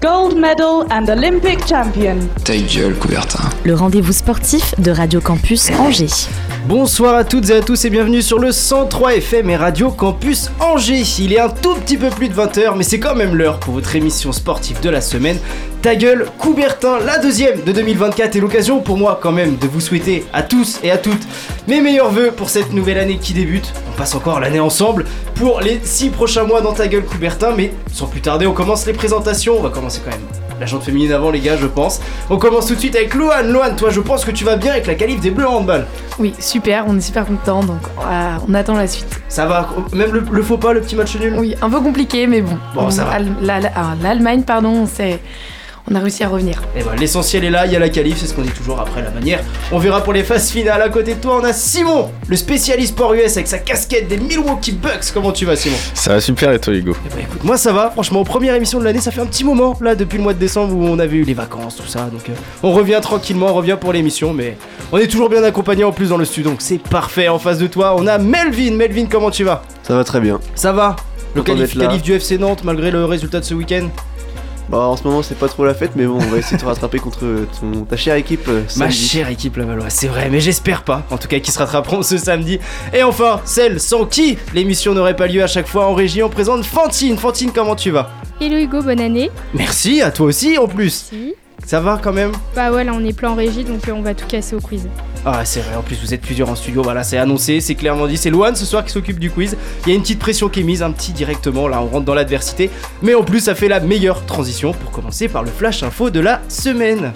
Gold medal and Olympic champion. Ta gueule, Coubertin. le rendez-vous sportif de Radio Campus Angers. Bonsoir à toutes et à tous et bienvenue sur le 103 FM et Radio Campus Angers. Il est un tout petit peu plus de 20h, mais c'est quand même l'heure pour votre émission sportive de la semaine. Ta gueule, Coubertin, la deuxième de 2024 et l'occasion pour moi quand même de vous souhaiter à tous et à toutes mes meilleurs voeux pour cette nouvelle année qui débute. On passe encore l'année ensemble pour les 6 prochains mois dans Ta gueule, Coubertin, mais sans plus tarder, on commence les présentations. On va commencer quand même la jante féminine avant les gars, je pense. On commence tout de suite avec Loane. Loane, toi, je pense que tu vas bien avec la qualif des Bleus en handball. Oui, super, on est super content, donc euh, on attend la suite. Ça va, même le, le faux pas, le petit match nul? Oui, un peu compliqué, mais bon. Bon, ça va. Ah, L'Allemagne, pardon, c'est, on a réussi à revenir. Et ben l'essentiel est là, il y a la qualif, c'est ce qu'on dit toujours après la manière. On verra pour les phases finales. À côté de toi, on a Simon, le spécialiste sport US avec sa casquette des Milwaukee Bucks. Comment tu vas, Simon? Ça va super et toi Hugo? Eh ben écoute, moi ça va, franchement, première émission de l'année, ça fait un petit moment là depuis le mois de décembre où on avait eu les vacances, tout ça. Donc euh, on revient tranquillement, on revient pour l'émission, mais on est toujours bien accompagné en plus dans le studio, donc c'est parfait. En face de toi, on a Melvin. Melvin, comment tu vas? Ça va très bien. Ça va? Le qualif, qualif du FC Nantes malgré le résultat de ce week-end? Bah, en ce moment, c'est pas trop la fête, mais bon, on va essayer de te rattraper contre ton, ta chère équipe. euh, Ma chère équipe Lavalloise, c'est vrai, mais j'espère pas. En tout cas, qui se rattraperont ce samedi. Et enfin, celle sans qui l'émission n'aurait pas lieu à chaque fois en régie. On présente Fantine. Fantine, comment tu vas? Hello Hugo, bonne année. Merci, à toi aussi en plus. Si. Ça va quand même? Bah ouais, là on est plein en régie donc euh, on va tout casser au quiz. Ah, c'est vrai, en plus vous êtes plusieurs en studio. Voilà, c'est annoncé, c'est clairement dit. C'est Loane ce soir qui s'occupe du quiz. Il y a une petite pression qui est mise, un petit directement. Là, on rentre dans l'adversité. Mais en plus, ça fait la meilleure transition pour commencer par le flash info de la semaine.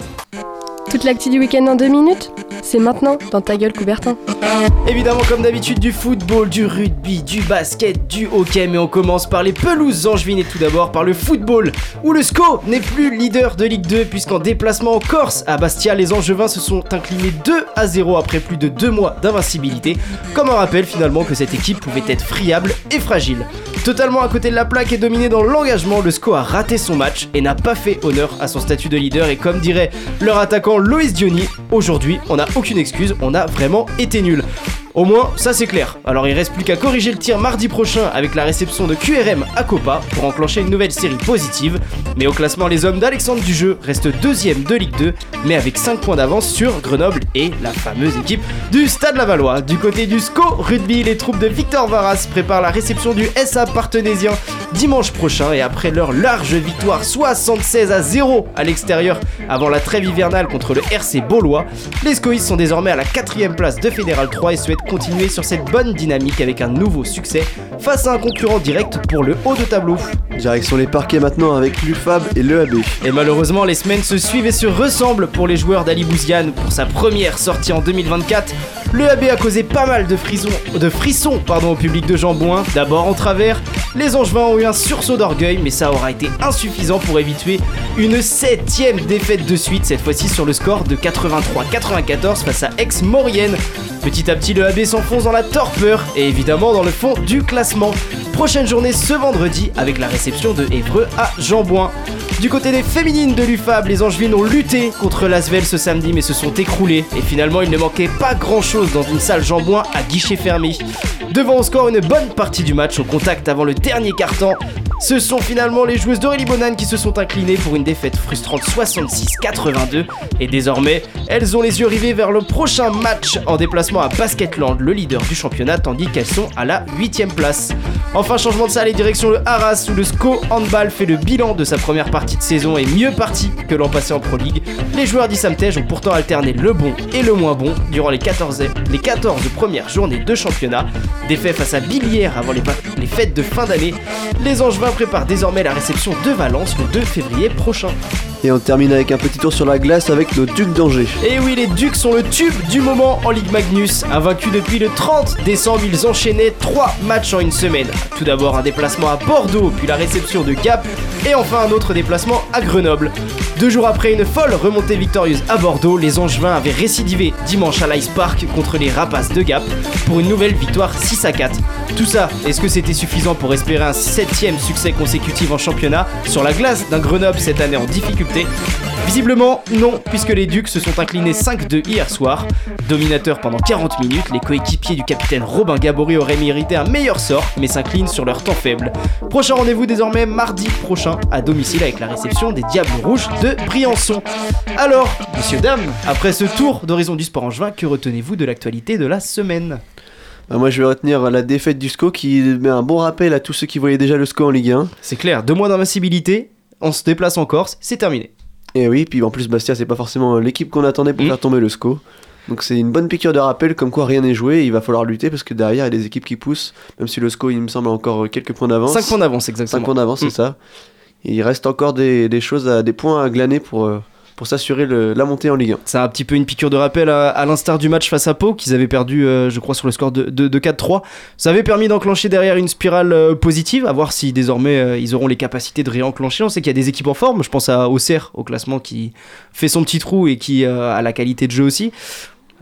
Toute l'actu du week-end en deux minutes C'est maintenant dans ta gueule Coubertin. Évidemment, comme d'habitude, du football, du rugby, du basket, du hockey, mais on commence par les pelouses angevines et tout d'abord par le football, où le SCO n'est plus leader de Ligue 2, puisqu'en déplacement en Corse, à Bastia, les Angevins se sont inclinés 2 à 0 après plus de 2 mois d'invincibilité, comme un rappel finalement que cette équipe pouvait être friable et fragile. Totalement à côté de la plaque et dominé dans l'engagement, le SCO a raté son match et n'a pas fait honneur à son statut de leader, et comme dirait leur attaquant Loïs Diony, aujourd'hui, on n'a aucune excuse, on a vraiment été nul. Au moins, ça c'est clair. Alors il reste plus qu'à corriger le tir mardi prochain avec la réception de QRM à Copa pour enclencher une nouvelle série positive. Mais au classement, les hommes d'Alexandre Dujeu restent deuxième de Ligue 2, mais avec 5 points d'avance sur Grenoble et la fameuse équipe du Stade Lavallois. Du côté du SCO Rugby, les troupes de Victor Varas préparent la réception du SA partenésien dimanche prochain et après leur large victoire 76 à 0 à l'extérieur avant la trêve hivernale contre le RC Beaulois, les Scoïs sont désormais à la quatrième place de Fédéral 3 et souhaitent continuer sur cette bonne dynamique avec un nouveau succès face à un concurrent direct pour le haut de tableau. Direction les parquets maintenant avec l'UFAB et l'EAB. Et malheureusement, les semaines se suivent et se ressemblent pour les joueurs d'Ali Bouziane pour sa première sortie en 2024. Le AB a causé pas mal de frissons, de frissons pardon, au public de Jambouin. D'abord en travers, les Angevins ont eu un sursaut d'orgueil, mais ça aura été insuffisant pour éviter une septième défaite de suite, cette fois-ci sur le score de 83-94 face à Aix-Maurienne. Petit à petit, le AB s'enfonce dans la torpeur et évidemment dans le fond du classement. Prochaine journée ce vendredi avec la réception de Évreux à Jambouin. Du côté des féminines de l'UFAB, les Angevines ont lutté contre l'Asvel ce samedi mais se sont écroulées et finalement il ne manquait pas grand chose dans une salle Jambouin à guichet fermé. Devant au score une bonne partie du match au contact avant le dernier carton, ce sont finalement les joueuses d'Aurélie Bonan qui se sont inclinées pour une défaite frustrante 66-82 et désormais elles ont les yeux rivés vers le prochain match en déplacement à Basketland, le leader du championnat, tandis qu'elles sont à la 8ème place. Enfin, changement de salle et direction le Arras où le SCO Handball fait le bilan de sa première partie de saison et mieux parti que l'an passé en Pro League. Les joueurs d'Issamtej ont pourtant alterné le bon et le moins bon durant les 14, les 14 premières journées de championnat. Défait face à Billière avant les, va- les fêtes de fin d'année, les Angevins préparent désormais la réception de Valence le 2 février prochain. Et on termine avec un petit tour sur la glace avec nos Ducs d'Angers. Et oui, les Ducs sont le tube du moment en Ligue Magnus. Invaincus depuis le 30 décembre, ils enchaînaient 3 matchs en une semaine. Tout d'abord un déplacement à Bordeaux, puis la réception de Gap, et enfin un autre déplacement à Grenoble. Deux jours après une folle remontée victorieuse à Bordeaux, les Angevins avaient récidivé dimanche à l'Ice Park contre les Rapaces de Gap pour une nouvelle victoire 6 à 4. Tout ça, est-ce que c'était suffisant pour espérer un septième succès consécutif en championnat sur la glace d'un Grenoble cette année en difficulté? Visiblement non, puisque les Ducs se sont inclinés 5-2 hier soir. Dominateurs pendant 40 minutes, les coéquipiers du capitaine Robin Gabory auraient mérité un meilleur sort, mais s'inclinent sur leur temps faible. Prochain rendez-vous désormais mardi prochain à domicile avec la réception des Diables Rouges de Briançon. Alors, messieurs, dames, après ce tour d'horizon du sport angevin, que retenez-vous de l'actualité de la semaine? Bah, moi je vais retenir la défaite du SCO qui met un bon rappel à tous ceux qui voyaient déjà le SCO en Ligue 1. C'est clair, deux mois d'invincibilité, on se déplace en Corse, c'est terminé. Et oui, puis en plus Bastia c'est pas forcément l'équipe qu'on attendait pour Mm. faire tomber le SCO. Donc c'est une bonne piqûre de rappel comme quoi rien n'est joué, et il va falloir lutter parce que derrière il y a des équipes qui poussent, même si le SCO il me semble a encore quelques points d'avance. 5 points d'avance, 5 exactement. points d'avance, Mm. c'est ça. Il reste encore des, des choses, à, des points à glaner pour, euh, pour s'assurer la montée en Ligue 1. C'est un petit peu une piqûre de rappel à, à l'instar du match face à Pau qu'ils avaient perdu, euh, je crois, sur le score de, de- de 4-3. Ça avait permis d'enclencher derrière une spirale euh, positive, à voir si désormais euh, ils auront les capacités de réenclencher. On sait qu'il y a des équipes en forme, je pense à Auxerre au classement qui fait son petit trou et qui a la qualité de jeu aussi.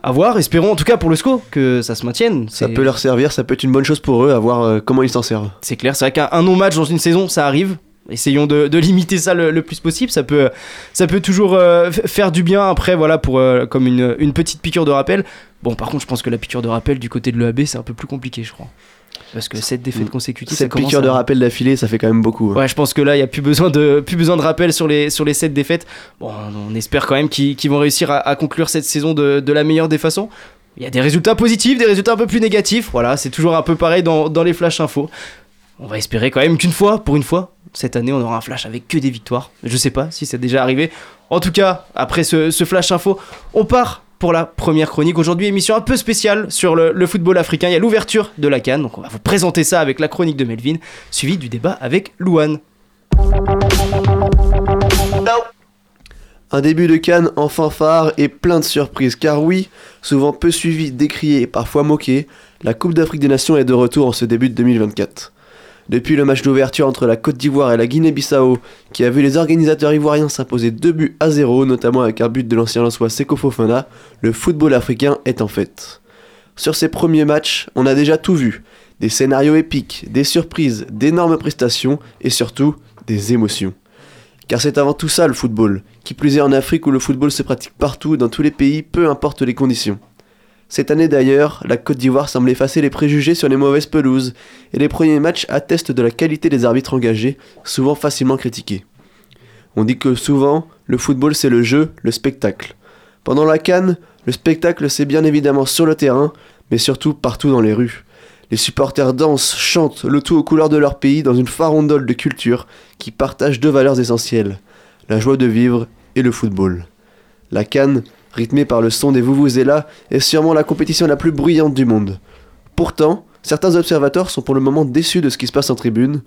À voir, espérons en tout cas pour le SCO que ça se maintienne. Ça peut leur servir, ça peut être une bonne chose pour eux, à voir comment ils s'en servent. C'est clair, c'est vrai qu'un un non-match dans une saison, ça arrive. Essayons de, de limiter ça le, le plus possible. Ça peut, ça peut toujours euh, faire du bien après, voilà, pour euh, comme une, une petite piqûre de rappel. Bon, par contre, je pense que la piqûre de rappel du côté de l'EAB, c'est un peu plus compliqué, je crois. Parce que cette défaite consécutive, ça Cette piqûre de rappel d'affilée, ça fait quand même beaucoup. hein. Ouais, je pense que là, il n'y a plus besoin de, plus besoin de rappel sur les, sur les 7 défaites. Bon, on espère quand même qu'ils qu'ils vont réussir à, à conclure cette saison de, de la meilleure des façons. Il y a des résultats positifs, des résultats un peu plus négatifs. Voilà, c'est toujours un peu pareil dans, dans les flash infos. On va espérer quand même qu'une fois, pour une fois, cette année, on aura un flash avec que des victoires. Je sais pas si c'est déjà arrivé. En tout cas, après ce, flash info, on part pour la première chronique. Aujourd'hui, émission un peu spéciale sur le, football africain. Il y a l'ouverture de la Cannes, donc on va vous présenter ça avec la chronique de Melvin, suivi du débat avec Louane. Un début de Cannes en fanfare et plein de surprises, car oui, souvent peu suivi, décrié et parfois moqué, la Coupe d'Afrique des Nations est de retour en ce début de 2024. Depuis le match d'ouverture entre la Côte d'Ivoire et la Guinée-Bissau, qui a vu les organisateurs ivoiriens s'imposer 2 buts à 0, notamment avec un but de l'ancien Lançois Seko Fofana, le football africain est en fête. Sur ces premiers matchs, on a déjà tout vu. Des scénarios épiques, des surprises, d'énormes prestations et surtout des émotions. Car c'est avant tout ça le football, qui plus est en Afrique où le football se pratique partout, dans tous les pays, peu importe les conditions. Cette année d'ailleurs, la Côte d'Ivoire semble effacer les préjugés sur les mauvaises pelouses, et les premiers matchs attestent de la qualité des arbitres engagés, souvent facilement critiqués. On dit que souvent, le football c'est le jeu, le spectacle. Pendant la canne, le spectacle c'est bien évidemment sur le terrain, mais surtout partout dans les rues. Les supporters dansent, chantent, le tout aux couleurs de leur pays dans une farandole de culture qui partage deux valeurs essentielles, la joie de vivre et le football. La canne, rythmée par le son des Vuvuzela, est sûrement la compétition la plus bruyante du monde. Pourtant, certains observateurs sont pour le moment déçus de ce qui se passe en tribune.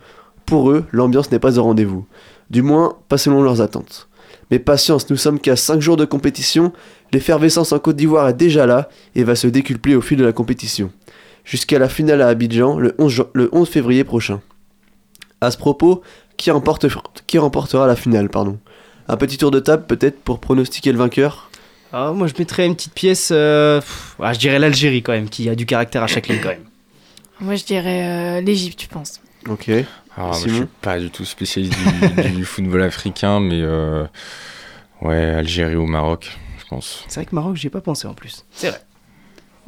Pour eux, l'ambiance n'est pas au rendez-vous. Du moins, pas selon leurs attentes. Mais patience, nous sommes qu'à 5 jours de compétition, l'effervescence en Côte d'Ivoire est déjà là et va se décupler au fil de la compétition. Jusqu'à la finale à Abidjan le 11, jan- le 11 février prochain. À ce propos, qui, qui remportera la finale pardon? Un petit tour de table peut-être pour pronostiquer le vainqueur? Ah, moi, je mettrais une petite pièce. euh, pff, ah, je dirais l'Algérie quand même, qui a du caractère à chaque ligne quand même. Moi, je dirais euh, l'Égypte, tu penses? Ok. Alors, Ah, moi, je suis pas du tout spécialiste du, du football africain, mais euh, ouais, Algérie ou Maroc, je pense. C'est vrai que Maroc, j'y ai pas pensé en plus. C'est vrai.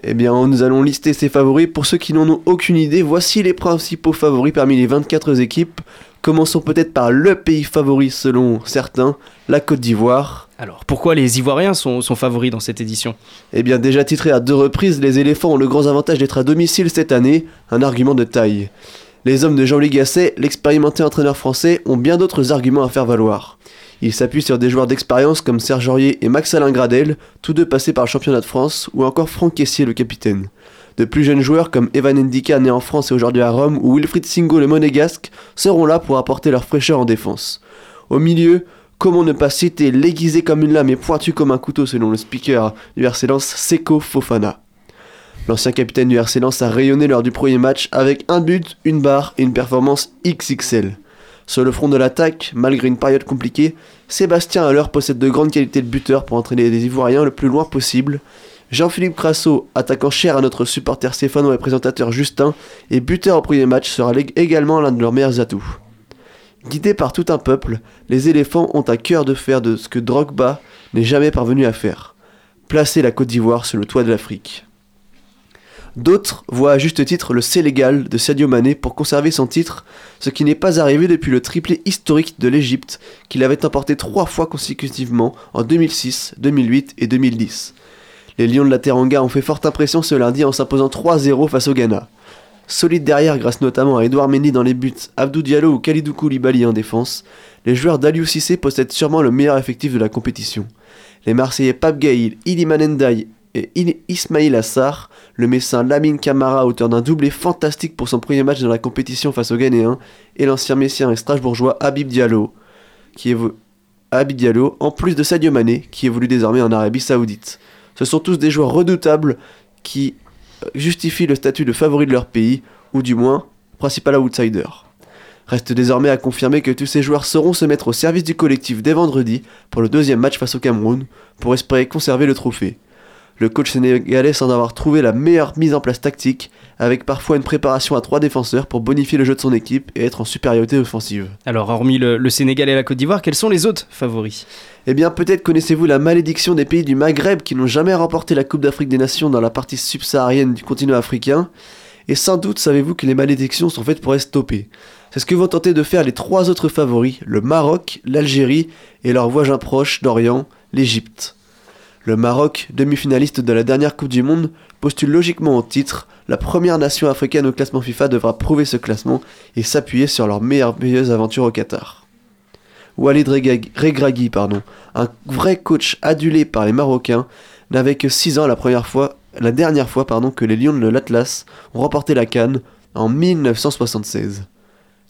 Eh bien, nous allons lister ses favoris. Pour ceux qui n'en ont aucune idée, voici les principaux favoris parmi les 24 équipes. Commençons peut-être par le pays favori selon certains, la Côte d'Ivoire. Alors, pourquoi les Ivoiriens sont, favoris dans cette édition Eh bien, déjà titré à deux reprises, les éléphants ont le grand avantage d'être à domicile cette année, un argument de taille. Les hommes de Jean-Louis Gasset, l'expérimenté entraîneur français, ont bien d'autres arguments à faire valoir. Ils s'appuient sur des joueurs d'expérience comme Serge Aurier et Max-Alain Gradel, tous deux passés par le championnat de France, ou encore Franck Caissier, le capitaine. De plus jeunes joueurs comme Evan Ndika, né en France et aujourd'hui à Rome, ou Wilfried Singo, le monégasque, seront là pour apporter leur fraîcheur en défense. Au milieu, comment ne pas citer l'aiguisé comme une lame et pointu comme un couteau selon le speaker du RC Lens, Seko Fofana. L'ancien capitaine du RC Lens a rayonné lors du premier match avec un but, une barre et une performance XXL. Sur le front de l'attaque, malgré une période compliquée, Sébastien Haller possède de grandes qualités de buteur pour entraîner les Ivoiriens le plus loin possible. Jean-Philippe Crasso, attaquant cher à notre supporter stéphano et présentateur Justin, et buteur au premier match, sera également l'un de leurs meilleurs atouts. Guidés par tout un peuple, les éléphants ont à cœur de faire de ce que Drogba n'est jamais parvenu à faire placer la Côte d'Ivoire sur le toit de l'Afrique. D'autres voient à juste titre le Sénégal de Sadio Mané pour conserver son titre, ce qui n'est pas arrivé depuis le triplé historique de l'Égypte qu'il avait emporté trois fois consécutivement en 2006, 2008 et 2010. Les Lions de la Teranga ont fait forte impression ce lundi en s'imposant 3-0 face au Ghana. Solide derrière grâce notamment à Edouard Mendy dans les buts, Abdou Diallo ou Khalidou Koulibaly en défense, les joueurs d'Aliou Cissé possèdent sûrement le meilleur effectif de la compétition. Les Marseillais Pape Gaïl, Iliman Ndiaye et Ismail Assar, le Messin Lamine Camara, auteur d'un doublé fantastique pour son premier match dans la compétition face aux Ghanéens, et l'ancien Messien et Strasbourgeois Habib Diallo, qui Diallo, en plus de Sadio Mané, qui évolue désormais en Arabie Saoudite. Ce sont tous des joueurs redoutables qui justifient le statut de favori de leur pays, ou du moins, principal outsider. Reste désormais à confirmer que tous ces joueurs sauront se mettre au service du collectif dès vendredi pour le deuxième match face au Cameroun, pour espérer conserver le trophée. Le coach sénégalais semble avoir trouvé la meilleure mise en place tactique, avec parfois une préparation à trois défenseurs pour bonifier le jeu de son équipe et être en supériorité offensive. Alors, hormis le, le Sénégal et la Côte d'Ivoire, quels sont les autres favoris? Eh bien, peut-être connaissez-vous la malédiction des pays du Maghreb qui n'ont jamais remporté la Coupe d'Afrique des Nations dans la partie subsaharienne du continent africain. Et sans doute savez-vous que les malédictions sont faites pour être stoppées. C'est ce que vont tenter de faire les trois autres favoris, le Maroc, l'Algérie et leur voisin proche d'Orient, l'Égypte. Le Maroc, demi-finaliste de la dernière Coupe du Monde, postule logiquement au titre. La première nation africaine au classement FIFA devra prouver ce classement et s'appuyer sur leur merveilleuse aventure au Qatar. Walid Regragui, pardon, un vrai coach adulé par les Marocains, n'avait que 6 ans la dernière fois pardon, que les Lions de l'Atlas ont remporté la Cannes en 1976.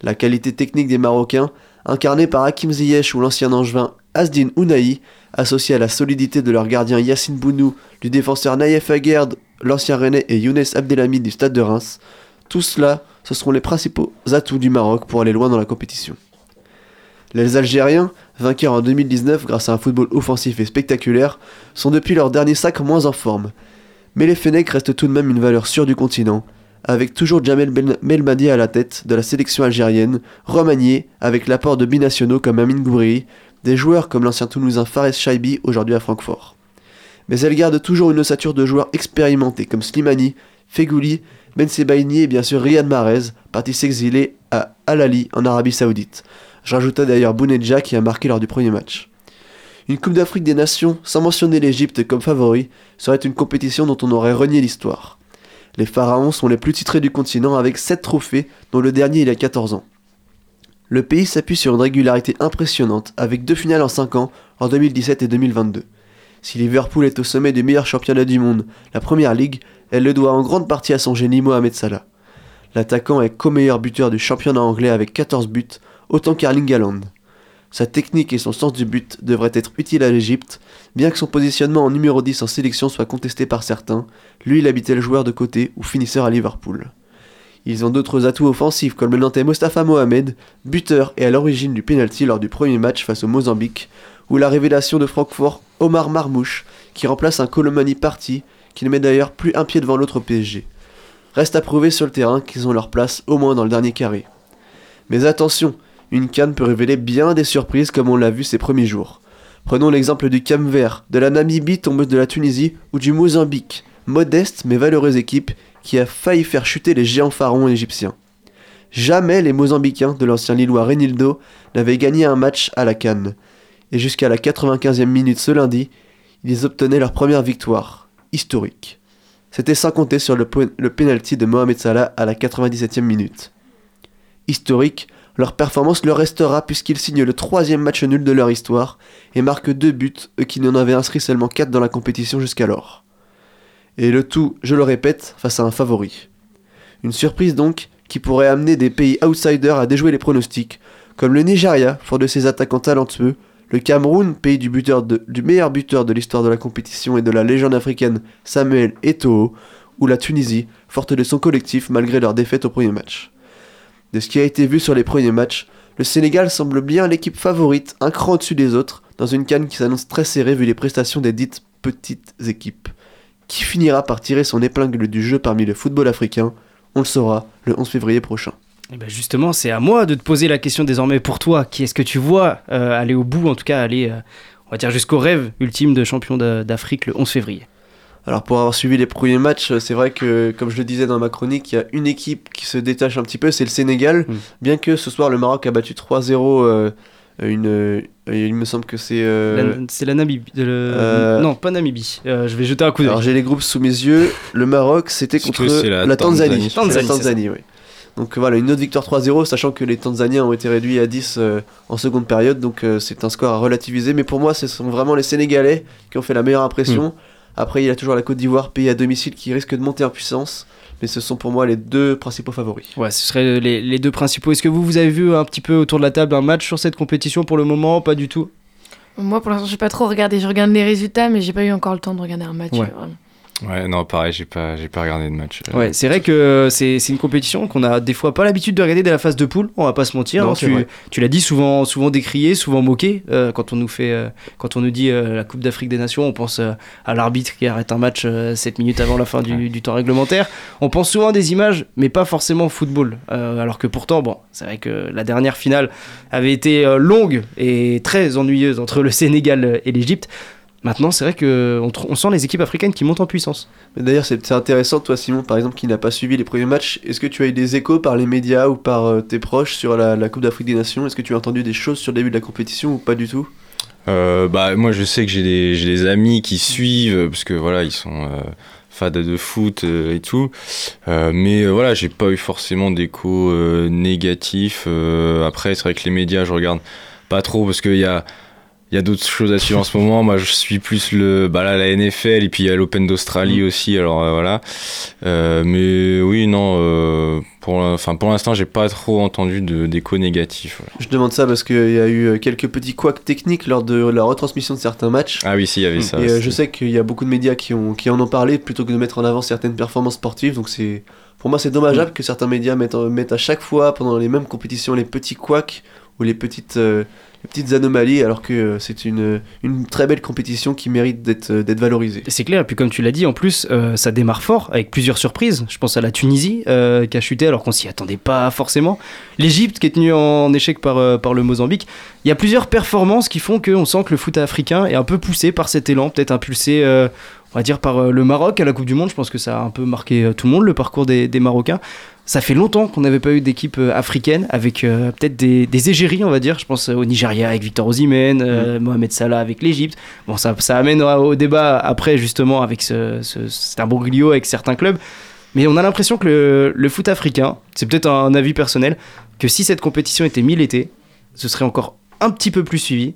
La qualité technique des Marocains, incarnée par Hakim Ziyech ou l'ancien angevin Asdin Ounahi, associée à la solidité de leur gardien Yassine Bounou, du défenseur Naïef Aguerd, l'ancien Rennais et Younes Abdelhamid du stade de Reims, tout cela, ce seront les principaux atouts du Maroc pour aller loin dans la compétition. Les Algériens, vainqueurs en 2019 grâce à un football offensif et spectaculaire, sont depuis leur dernier sac moins en forme. Mais les Fennecs restent tout de même une valeur sûre du continent, avec toujours Jamel Belmadi à la tête de la sélection algérienne, remaniée avec l'apport de binationaux comme Amin Gouiri, des joueurs comme l'ancien Toulousain Fares Shaibi aujourd'hui à Francfort. Mais elle garde toujours une ossature de joueurs expérimentés comme Slimani, Fegouli, Ben Sebaini et bien sûr Riyad Mahrez, parti s'exiler à Al-Ali en Arabie Saoudite. Je rajoutais d'ailleurs Bounedja qui a marqué lors du premier match. Une Coupe d'Afrique des Nations, sans mentionner l'Égypte comme favori, serait une compétition dont on aurait renié l'histoire. Les Pharaons sont les plus titrés du continent avec 7 trophées, dont le dernier il y a 14 ans. Le pays s'appuie sur une régularité impressionnante, avec deux finales en 5 ans, en 2017 et 2022. Si Liverpool est au sommet des meilleurs championnats du monde, la Première Ligue, elle le doit en grande partie à son génie Mohamed Salah. L'attaquant est co-meilleur buteur du championnat anglais avec 14 buts, autant qu'Arling Haaland. Sa technique et son sens du but devraient être utiles à l'Égypte, bien que son positionnement en numéro 10 en sélection soit contesté par certains, lui il habitait le joueur de côté ou finisseur à Liverpool. Ils ont d'autres atouts offensifs comme le Nantais Mostafa Mohamed, buteur et à l'origine du penalty lors du premier match face au Mozambique, ou la révélation de Francfort Omar Marmouche, qui remplace un Colomani parti qui ne met d'ailleurs plus un pied devant l'autre PSG. Reste à prouver sur le terrain qu'ils ont leur place au moins dans le dernier carré. Mais attention, une canne peut révéler bien des surprises comme on l'a vu ces premiers jours. Prenons l'exemple du Cam Vert, de la Namibie tombeuse de la Tunisie ou du Mozambique, modeste mais valeureuse équipe qui a failli faire chuter les géants pharaons égyptiens. Jamais les Mozambicains de l'ancien Lillois Renildo n'avaient gagné un match à la Cannes. Et jusqu'à la 95e minute ce lundi, ils obtenaient leur première victoire, historique. C'était sans compter sur le, penalty de Mohamed Salah à la 97e minute. Historique, leur performance leur restera puisqu'ils signent le troisième match nul de leur histoire et marquent deux buts, eux qui n'en avaient inscrit seulement quatre dans la compétition jusqu'alors. Et le tout, je le répète, face à un favori. Une surprise donc qui pourrait amener des pays outsiders à déjouer les pronostics, comme le Nigeria, fort de ses attaquants talentueux, le Cameroun, pays du, meilleur buteur de l'histoire de la compétition et de la légende africaine Samuel Eto'o, ou la Tunisie, forte de son collectif malgré leur défaite au premier match. De ce qui a été vu sur les premiers matchs, Le Sénégal semble bien l'équipe favorite, un cran au-dessus des autres, dans une canne qui s'annonce très serrée vu les prestations des dites petites équipes. Qui finira par tirer son épingle du jeu parmi le football africain On le saura le 11 février prochain. Et ben justement, c'est à moi de te poser la question désormais pour toi. Qui est-ce que tu vois euh, aller au bout, en tout cas aller, euh, on va dire jusqu'au rêve ultime de champion d'Afrique le 11 février? Alors pour avoir suivi les premiers matchs, c'est vrai que comme je le disais dans ma chronique, il y a une équipe qui se détache un petit peu, c'est le Sénégal. Mm. Bien que ce soir le Maroc a battu 3-0 euh, une, euh, il me semble que c'est euh, c'est la Namibie non pas Namibie. Je vais jeter un coup d'œil. alors j'ai les groupes sous mes yeux. Le Maroc c'était contre la, Tanzanie. Tanzanie, oui. donc voilà une autre victoire 3-0 sachant que les Tanzaniens ont été réduits à 10 en seconde période. Donc c'est un score à relativiser. Mais pour moi ce sont vraiment les Sénégalais qui ont fait la meilleure impression. Mm. Après, il y a toujours la Côte d'Ivoire, pays à domicile, qui risque de monter en puissance. Mais ce sont pour moi les deux principaux favoris. Ouais, ce seraient les, les deux principaux. Est-ce que vous, vous avez vu un petit peu autour de la table un match sur cette compétition pour le moment Pas du tout? Moi, pour l'instant, je n'ai pas trop regardé. Je regarde les résultats, mais j'ai pas eu encore le temps de regarder un match. Ouais. Ouais, non, pareil, j'ai pas, j'ai pas regardé de match. Euh. Ouais, c'est vrai que c'est, c'est une compétition qu'on a des fois pas l'habitude de regarder dès la phase de poule, on va pas se mentir. Non, hein. tu, tu, l'as dit, souvent, souvent décrié, souvent moqué. Euh, quand on nous fait, euh, quand on nous dit la Coupe d'Afrique des Nations, on pense à l'arbitre qui arrête un match 7 minutes avant la fin du, du, temps réglementaire. On pense souvent à des images, mais pas forcément au football. alors que pourtant, bon, c'est vrai que la dernière finale avait été longue et très ennuyeuse entre le Sénégal et l'Égypte. Maintenant, c'est vrai qu'on on sent les équipes africaines qui montent en puissance. D'ailleurs, c'est intéressant, toi, Simon, par exemple, qui n'a pas suivi les premiers matchs. Est-ce que tu as eu des échos par les médias ou par euh, tes proches sur la, Coupe d'Afrique des Nations? Est-ce que tu as entendu des choses sur le début de la compétition ou pas du tout? Euh, bah, Moi, je sais que j'ai des, des, amis qui suivent, parce que voilà, ils sont. Euh, fans de foot et tout mais voilà j'ai pas eu forcément d'échos négatifs après c'est vrai que les médias je regarde pas trop parce qu'il y a il y a d'autres choses à suivre en ce moment. Moi, je suis plus le, bah là, la NFL et puis il y a l'Open d'Australie mm. aussi. Alors euh, voilà. Euh, mais oui, non. Euh, pour, enfin, pour l'instant, j'ai pas trop entendu d'écho négatifs. Je demande ça parce qu'il y a eu quelques petits couacs techniques lors de la retransmission de certains matchs. Ah oui, si, il y avait ça. Et je sais qu'il y a beaucoup de médias qui, ont, qui en ont parlé plutôt que de mettre en avant certaines performances sportives. Donc c'est, pour moi, c'est dommageable mm. que certains médias mettent, mettent à chaque fois pendant les mêmes compétitions les petits couacs ou les petites petites anomalies alors que euh, c'est une, une très belle compétition qui mérite d'être euh, d'être valorisée. C'est clair, et puis comme tu l'as dit, en plus, euh, ça démarre fort avec plusieurs surprises. Je pense à la Tunisie qui a chuté alors qu'on s'y attendait pas forcément. L'Égypte qui est tenue en échec par, par le Mozambique. Il y a plusieurs performances qui font qu'on sent que le foot africain est un peu poussé par cet élan, peut-être impulsé on va dire par le Maroc à la Coupe du Monde. Je pense que ça a un peu marqué tout le monde, le parcours des Marocains. Ça fait longtemps qu'on n'avait pas eu d'équipe euh, africaine avec euh, peut-être des, des, égéries, on va dire. Je pense au Nigeria avec Victor Osimhen, euh, mm. Mohamed Salah avec l'Égypte. Bon, ça, ça amène au débat après, justement, avec ce, ce, cet imbroglio avec certains clubs. Mais on a l'impression que le, le, foot africain, c'est peut-être un avis personnel, que si cette compétition était mi-l'été, ce serait encore un petit peu plus suivi.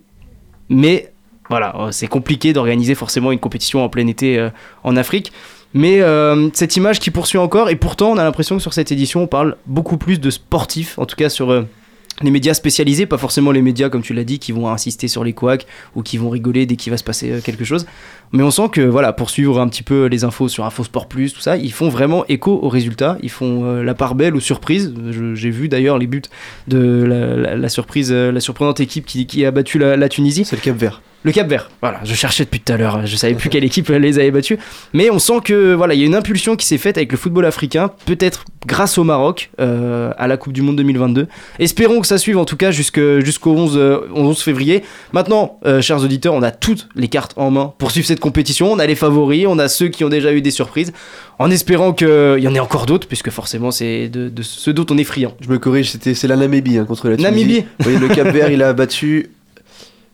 Mais voilà, c'est compliqué d'organiser forcément une compétition en plein été en Afrique. Mais euh, cette image qui poursuit encore, et pourtant on a l'impression que sur cette édition on parle beaucoup plus de sportifs, en tout cas sur euh, les médias spécialisés, pas forcément les médias comme tu l'as dit qui vont insister sur les couacs ou qui vont rigoler dès qu'il va se passer euh, quelque chose. Mais on sent que voilà, pour suivre un petit peu les infos sur Infosport Plus, tout ça, ils font vraiment écho aux résultats, ils font la part belle aux surprises. J'ai vu d'ailleurs les buts de la, surprise, la surprenante équipe qui, a battu la Tunisie. C'est le Cap Vert. Le Cap Vert, voilà, je cherchais depuis tout à l'heure, je savais plus quelle équipe les avait battus, mais on sent que voilà, il y a une impulsion qui s'est faite avec le football africain, peut-être grâce au Maroc euh, à la Coupe du Monde 2022. Espérons que ça suive en tout cas jusqu'au 11, 11 euh, février. Maintenant, euh, chers auditeurs, on a toutes les cartes en main pour suivre cette compétition. On a les favoris, on a ceux qui ont déjà eu des surprises, en espérant qu'il y en ait encore d'autres, puisque forcément c'est de, de ceux d'autres on est friand. Je me corrige, c'était c'est la Namibie hein, contre la Tunisie. Namibie. Oui, le Cap Vert, il a battu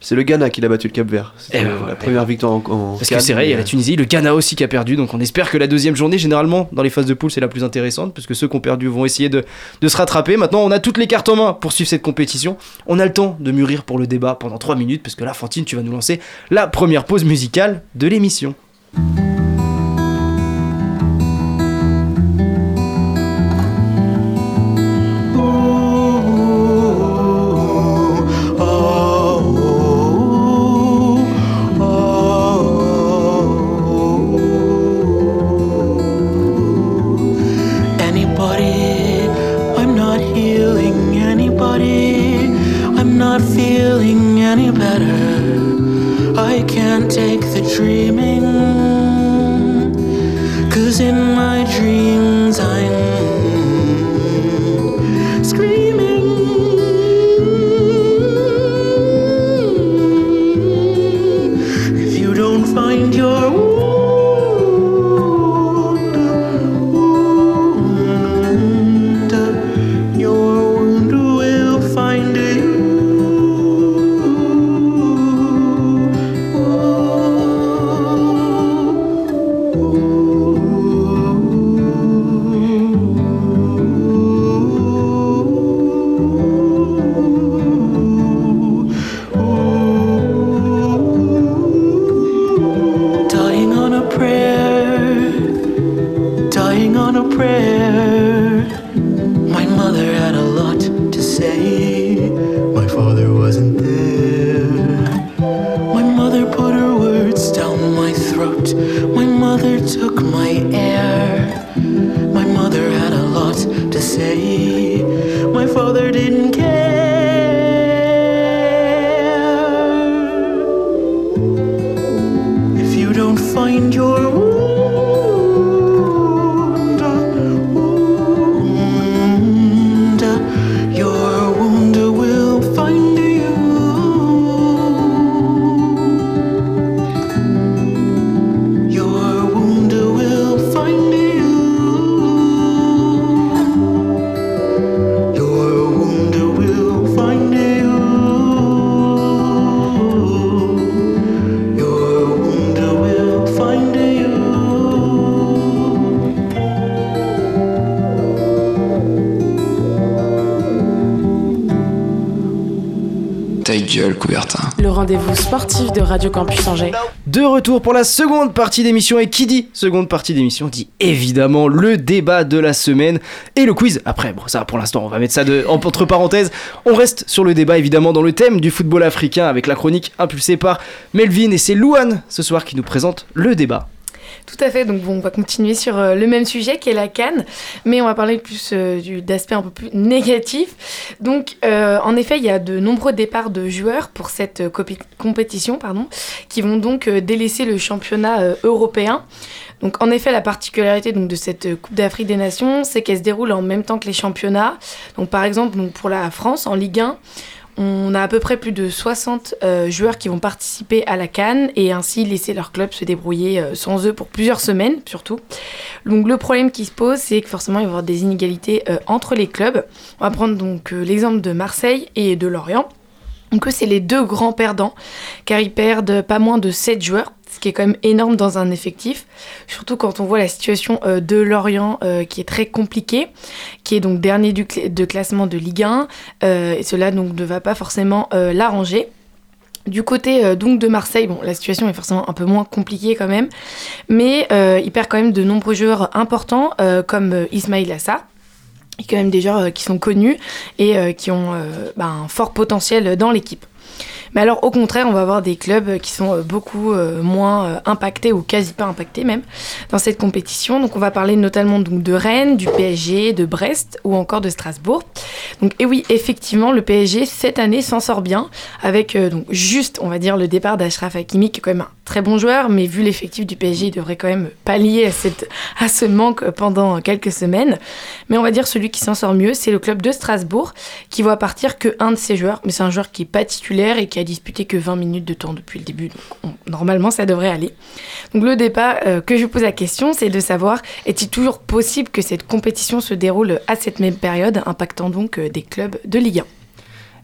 c'est le Ghana qui l'a battu le Cap Vert. C'était eh ben la première victoire en, en Parce que c'est vrai, il y a la Tunisie, le Ghana aussi qui a perdu. Donc on espère que la deuxième journée, généralement, dans les phases de poule, c'est la plus intéressante. Parce que ceux qui ont perdu vont essayer de, de, se rattraper. Maintenant, on a toutes les cartes en main pour suivre cette compétition. On a le temps de mûrir pour le débat pendant 3 minutes. Parce que là, Fantine, tu vas nous lancer la première pause musicale de l'émission. De Radio Campus Angers. De retour pour la seconde partie d'émission et qui dit seconde partie d'émission dit évidemment le débat de la semaine et le quiz. Après, bon ça pour l'instant on va mettre ça de, en- entre parenthèses. On reste sur le débat évidemment dans le thème du football africain avec la chronique impulsée par Melvin et c'est Louane ce soir qui nous présente le débat. Tout à fait, donc on va continuer sur euh, le même sujet qui est la canne, mais on va parler plus euh, d'aspects un peu plus négatifs. Donc, euh, en effet, il y a de nombreux départs de joueurs pour cette compétition, pardon, qui vont donc délaisser le championnat européen. Donc, en effet, la particularité donc, de cette Coupe d'Afrique des Nations, c'est qu'elle se déroule en même temps que les championnats. Donc, par exemple, pour la France, en Ligue 1, on a à peu près plus de 60 euh, joueurs qui vont participer à la Cannes et ainsi laisser leur club se débrouiller euh, sans eux pour plusieurs semaines surtout. Donc le problème qui se pose, c'est que forcément il va y avoir des inégalités euh, entre les clubs. On va prendre donc l'exemple de Marseille et de Lorient. Donc c'est les deux grands perdants, car ils perdent pas moins de 7 joueurs, ce qui est quand même énorme dans un effectif, surtout quand on voit la situation euh, de Lorient euh, qui est très compliquée, qui est donc dernier du de classement de Ligue 1, euh, et cela donc ne va pas forcément l'arranger. Du côté donc de Marseille, bon, la situation est forcément un peu moins compliquée quand même, mais il perd quand même de nombreux joueurs importants euh, comme Ismail Assa, et quand même des joueurs qui sont connus et qui ont bah, un fort potentiel dans l'équipe. Mais alors au contraire, on va avoir des clubs qui sont euh, beaucoup euh, moins euh, impactés ou quasi pas impactés même dans cette compétition. Donc on va parler notamment donc de Rennes, du PSG, de Brest ou encore de Strasbourg. Donc et oui, effectivement, le PSG cette année s'en sort bien avec donc juste, on va dire, le départ d'Ashraf Hakimi qui est quand même un très bon joueur, mais vu l'effectif du PSG, il devrait quand même pallier à, cette, à ce manque pendant quelques semaines. Mais on va dire celui qui s'en sort mieux, c'est le club de Strasbourg qui voit partir que un de ses joueurs, mais c'est un joueur qui est pas titulaire et qui disputé que 20 minutes de temps depuis le début. Donc on- normalement, ça devrait aller. Donc le débat euh, que je pose la question, c'est de savoir est-il toujours possible que cette compétition se déroule à cette même période, impactant donc euh, des clubs de Ligue 1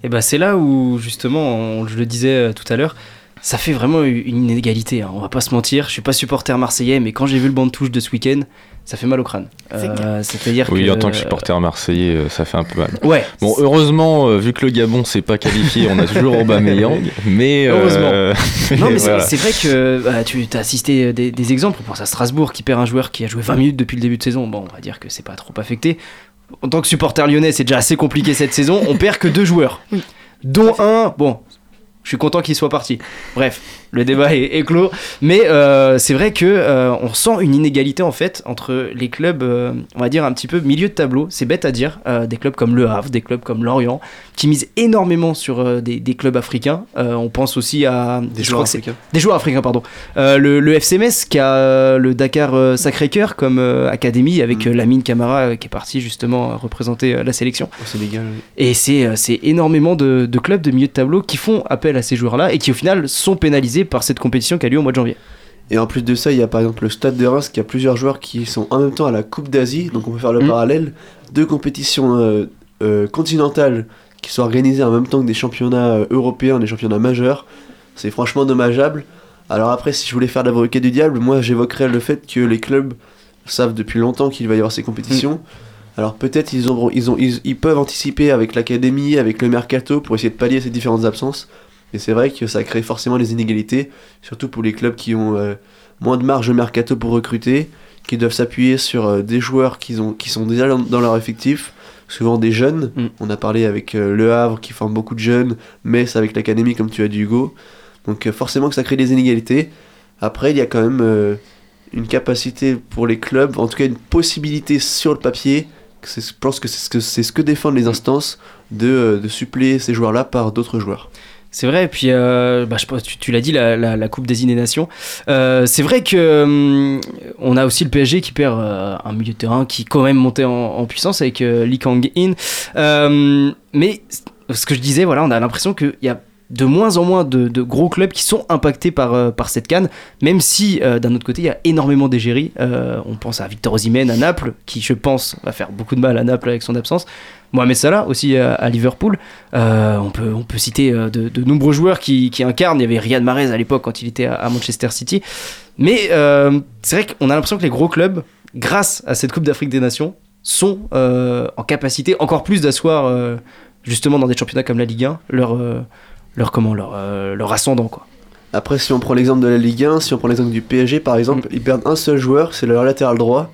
Et bah c'est là où justement, je le disais euh, tout à l'heure, ça fait vraiment une inégalité. hein. On va pas se mentir, je suis pas supporter marseillais, mais quand j'ai vu le banc de touche de ce week-end, ça fait mal au crâne. C'est Euh, C'est-à-dire Oui, que en tant que supporter marseillais, euh, ça fait un peu mal. Ouais. Bon, heureusement, euh, vu que le Gabon s'est pas qualifié, on a toujours Aubameyang, mais... euh, Heureusement. Non, mais c'est- voilà. c'est vrai que bah, tu as assisté des, des exemples. On pense à Strasbourg qui perd un joueur qui a joué 20 minutes depuis le début de saison. Bon, on va dire que c'est pas trop affecté. En tant que supporter lyonnais, c'est déjà assez compliqué cette saison. On perd que deux joueurs, dont un. Bon, je suis content qu'il soit parti. Bref, le débat est, est clos. Mais euh, c'est vrai que euh, on sent une inégalité en fait entre les clubs, euh, on va dire un petit peu milieu de tableau. C'est bête à dire. des clubs comme Le Havre, des clubs comme Lorient, qui misent énormément sur des, des clubs africains. On pense aussi à Des joueurs africains. Des joueurs africains, pardon. Le, le FC Metz qui a le Dakar Sacré-Cœur comme académie avec Mm. euh, Lamine Camara qui est parti justement représenter la sélection. Au Sénégal. oui. Et c'est c'est énormément de, de clubs de milieu de tableau qui font appel à ces joueurs-là et qui au final sont pénalisés par cette compétition qui a lieu au mois de janvier. Et en plus de ça, il y a par exemple le Stade de Reims qui a plusieurs joueurs qui sont en même temps à la Coupe d'Asie, donc on peut faire le Mm. parallèle. Deux compétitions euh, euh, continentales qui sont organisées en même temps que des championnats euh, européens, des championnats majeurs. C'est franchement dommageable. Alors après, si je voulais faire l'avocat du diable, moi j'évoquerais le fait que les clubs savent depuis longtemps qu'il va y avoir ces compétitions. Alors peut-être ils, ont, ils, ont, ils, ils peuvent anticiper avec l'académie, avec le mercato pour essayer de pallier ces différentes absences. Et c'est vrai que ça crée forcément des inégalités, surtout pour les clubs qui ont euh, moins de marge de mercato pour recruter, qui doivent s'appuyer sur euh, des joueurs qui, ont, qui sont déjà dans, dans leur effectif, souvent des jeunes. Mm. On a parlé avec euh, Le Havre qui forme beaucoup de jeunes, Metz avec l'académie comme tu as dit Hugo. Donc forcément que ça crée des inégalités. Après, il y a quand même une capacité pour les clubs, en tout cas une possibilité sur le papier. Je pense que c'est ce que, c'est ce que défendent les instances de, de suppléer ces joueurs-là par d'autres joueurs. C'est vrai, et puis euh, bah, je tu, tu l'as dit, la, la- Coupe des Nations. Euh, c'est vrai que hum, on a aussi le PSG qui perd euh, un milieu de terrain qui quand même montait en, puissance avec Lee Kang-in. Mais ce que je disais, voilà, on a l'impression qu'il y a de moins en moins de, de gros clubs qui sont impactés par, par cette canne, même si d'un autre côté il y a énormément d'égéries. On pense à Victor Osimhen à Naples, qui je pense va faire beaucoup de mal à Naples avec son absence. Mohamed Salah aussi à, à Liverpool. Euh, on, peut, on peut citer euh, de, de nombreux joueurs qui, qui incarnent. Il y avait Riyad Mahrez à l'époque quand il était à, à Manchester City. Mais euh, c'est vrai qu'on a l'impression que les gros clubs, grâce à cette Coupe d'Afrique des Nations, sont euh, en capacité encore plus d'asseoir euh, justement dans des championnats comme la Ligue 1 leur, euh, leur, comment, leur, euh, leur ascendant. Quoi. Après, si on prend l'exemple de la Ligue 1, si on prend l'exemple du PSG par exemple, ils perdent un seul joueur, c'est leur latéral droit,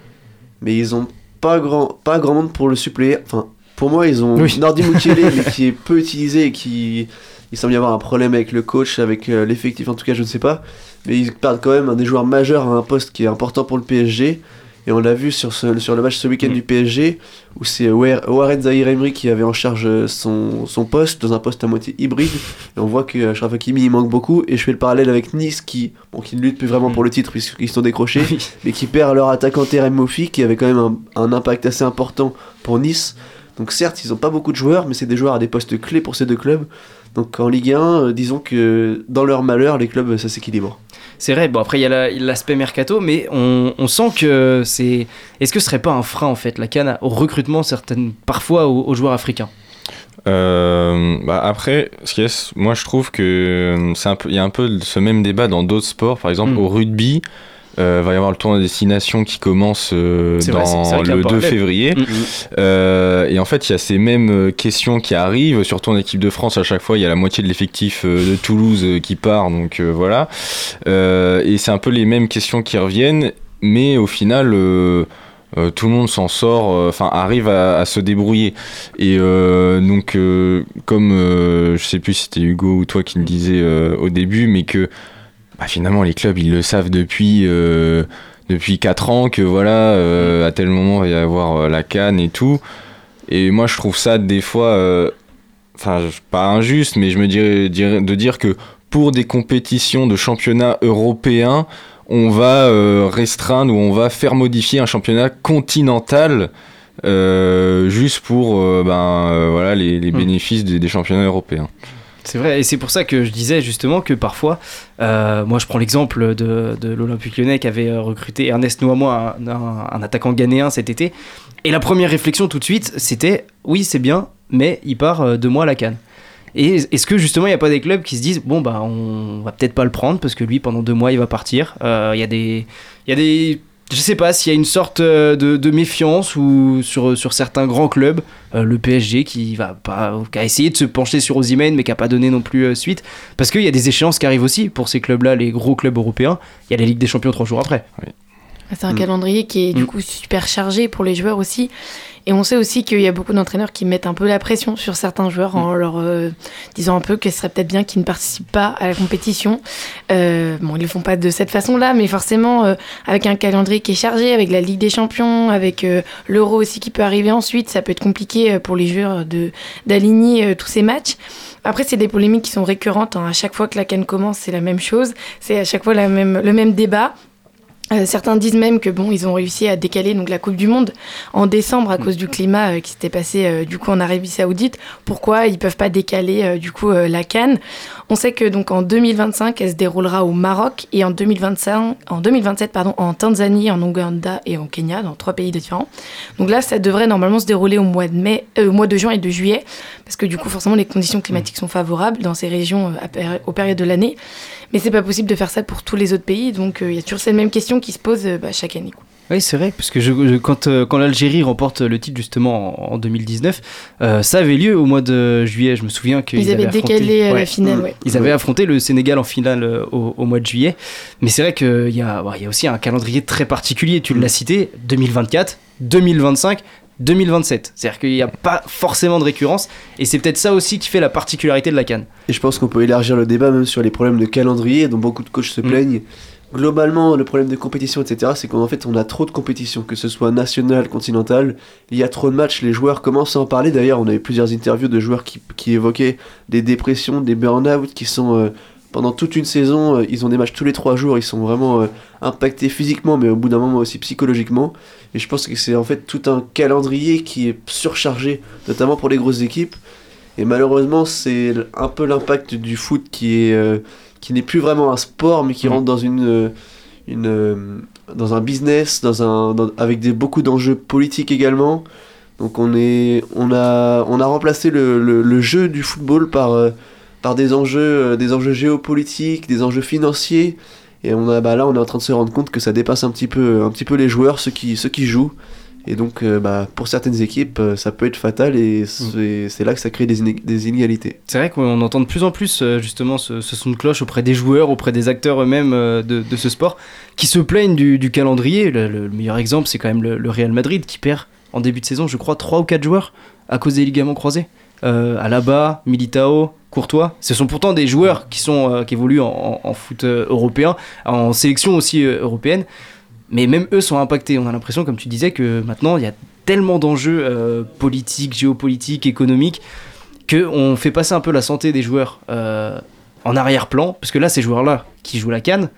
mais ils ont pas grand, pas grand monde pour le suppléer. Enfin, pour moi, ils ont Oui. Nordi Mukiele, mais qui est peu utilisé et qui. Il semble y avoir un problème avec le coach, avec euh, l'effectif en tout cas, je ne sais pas. Mais ils perdent quand même un des joueurs majeurs à un poste qui est important pour le PSG. Et on l'a vu sur, ce- sur le match ce week-end du PSG, où c'est War- Warren Zahir Emery qui avait en charge euh, son, son poste, dans un poste à moitié hybride. Et on voit que Achraf Hakimi il manque beaucoup. Et je fais le parallèle avec Nice qui, bon, qui ne lutte plus vraiment pour le titre puisqu'ils sont décrochés, mais qui perd leur attaquant Terem Moffi qui avait quand même un, un impact assez important pour Nice. Donc certes, ils n'ont pas beaucoup de joueurs, mais c'est des joueurs à des postes clés pour ces deux clubs. Donc en Ligue 1, euh, disons que dans leur malheur, les clubs, ça s'équilibre. C'est vrai, bon après il y a la- l'aspect mercato, mais on, on sent que c'est... Est-ce que ce serait pas un frein en fait, la canne au recrutement certaines, parfois aux, aux joueurs africains? Euh, bah après, moi je trouve que euh, c'est un peu, il y a un peu ce même débat dans d'autres sports. Par exemple, Mm. au rugby, euh, va y avoir le tournoi des destination qui commence euh, vrai, dans le 2 parallèle. février. Mm. Euh, et en fait, il y a ces mêmes euh, questions qui arrivent, surtout en équipe de France. À chaque fois, il y a la moitié de l'effectif de Toulouse qui part, donc voilà. Et c'est un peu les mêmes questions qui reviennent, mais au final. euh, tout le monde s'en sort, euh, enfin arrive à, à se débrouiller. Et euh, donc, comme je sais plus si c'était Hugo ou toi qui le disais au début, mais que bah, finalement les clubs ils le savent depuis euh, depuis 4 ans que voilà euh, à tel moment il va y avoir euh, la canne et tout. Et moi je trouve ça des fois, enfin pas injuste, mais je me dirais, dirais- de dire que pour des compétitions de championnat européen, on va restreindre ou on va faire modifier un championnat continental euh, juste pour euh, ben, euh, voilà, les, les Hmm. bénéfices des, des championnats européens. C'est vrai, et c'est pour ça que je disais justement que parfois, euh, moi je prends l'exemple de, de l'Olympique lyonnais qui avait euh, recruté Ernest Nouamois, un, attaquant ghanéen cet été. Et la première réflexion tout de suite, c'était oui, c'est bien, mais il part euh, deux mois à la canne. Et est-ce que justement il n'y a pas des clubs qui se disent bon bah on va peut-être pas le prendre parce que lui pendant deux mois il va partir. Il y a des, y a des, je sais pas s'il y a une sorte euh, de, de méfiance ou sur sur certains grands clubs, euh, le PSG qui va pas, qui a essayé de se pencher sur Osimhen mais qui a pas donné non plus euh, suite parce qu'il y a des échéances qui arrivent aussi pour ces clubs-là, les gros clubs européens. Il y a la Ligue des Champions trois jours après. C'est un Mm. calendrier qui est du Mm. coup super chargé pour les joueurs aussi. Et on sait aussi qu'il y a beaucoup d'entraîneurs qui mettent un peu la pression sur certains joueurs en leur euh, disant un peu que ce serait peut-être bien qu'ils ne participent pas à la compétition. Euh, bon, ils le font pas de cette façon-là, mais forcément, euh, avec un calendrier qui est chargé, avec la Ligue des Champions, avec l'Euro aussi qui peut arriver ensuite, ça peut être compliqué pour les joueurs de d'aligner tous ces matchs. Après, c'est des polémiques qui sont récurrentes. hein. À chaque fois que la canne commence, c'est la même chose. C'est à chaque fois la même, le même débat. Euh, certains disent même que bon, ils ont réussi à décaler donc la Coupe du Monde en décembre à cause du climat euh, qui s'était passé euh, du coup en Arabie Saoudite. Pourquoi ils peuvent pas décaler euh, du coup euh, la Cannes? On sait que donc en 2025, elle se déroulera au Maroc et en 2025, en 2027 pardon, en Tanzanie, en Ouganda et en Kenya, dans trois pays différents. Donc là, ça devrait normalement se dérouler au mois de mai, euh, mois de juin et de juillet, parce que du coup forcément les conditions climatiques sont favorables dans ces régions euh, aux périodes de l'année. Mais c'est pas possible de faire ça pour tous les autres pays, donc euh, il y a toujours cette même question qui se pose euh, bah, chaque année. Oui, c'est vrai, parce que je, je- quand, euh, quand l'Algérie remporte le titre justement en, en 2019, euh, ça avait lieu au mois de juillet. Je me souviens qu'ils Ils avaient affronté- décalé, euh, la Ouais. finale, ouais. Ils avaient affronté le Sénégal en finale au, au mois de juillet. Mais c'est vrai qu'il y, a- bon, y a aussi un calendrier très particulier. Tu l'as cité 2024, 2025. 2027. C'est-à-dire qu'il n'y a pas forcément de récurrence et c'est peut-être ça aussi qui fait la particularité de la Cannes. Et je pense qu'on peut élargir le débat même sur les problèmes de calendrier dont beaucoup de coachs se plaignent. Globalement, le problème de compétition, etc., c'est qu'en fait, on a trop de compétition, que ce soit nationale, continentale. Il y a trop de matchs, les joueurs commencent à en parler. D'ailleurs, on a eu plusieurs interviews de joueurs qui, qui évoquaient des dépressions, des burn-out, qui sont euh, pendant toute une saison, euh, ils ont des matchs tous les trois jours, ils sont vraiment euh, impactés physiquement, mais au bout d'un moment aussi psychologiquement. Et je pense que c'est en fait tout un calendrier qui est surchargé, notamment pour les grosses équipes. Et malheureusement, c'est un peu l'impact du foot qui est qui n'est plus vraiment un sport, mais qui rentre dans une euh, une euh, dans un business, dans un dans- avec des beaucoup d'enjeux politiques également. Donc on est on a on a remplacé le, le, le jeu du football par euh, par des enjeux euh, des enjeux géopolitiques, des enjeux financiers. Et on a bah là on est en train de se rendre compte que ça dépasse un petit peu un petit peu les joueurs, ceux qui ceux qui jouent. Et donc, euh, bah, pour certaines équipes, euh, ça peut être fatal et c'est c'est là que ça crée des, iné- des inégalités. C'est vrai qu'on entend de plus en plus euh, justement ce, ce son de cloche auprès des joueurs, auprès des acteurs eux-mêmes de, de ce sport, qui se plaignent du, du calendrier. Le, le meilleur exemple, c'est quand même le, le Real Madrid qui perd en début de saison, je crois, 3 ou 4 joueurs à cause des ligaments croisés. Alaba, Militao, Courtois, ce sont pourtant des joueurs qui, sont, qui évoluent en, en- en foot européen, en sélection aussi européenne. Mais même eux sont impactés. On a l'impression, comme tu disais, que maintenant il y a tellement d'enjeux euh, politiques, géopolitiques, économiques, qu'on fait passer un peu la santé des joueurs euh, en arrière-plan. Parce que là, ces joueurs-là qui jouent la canne,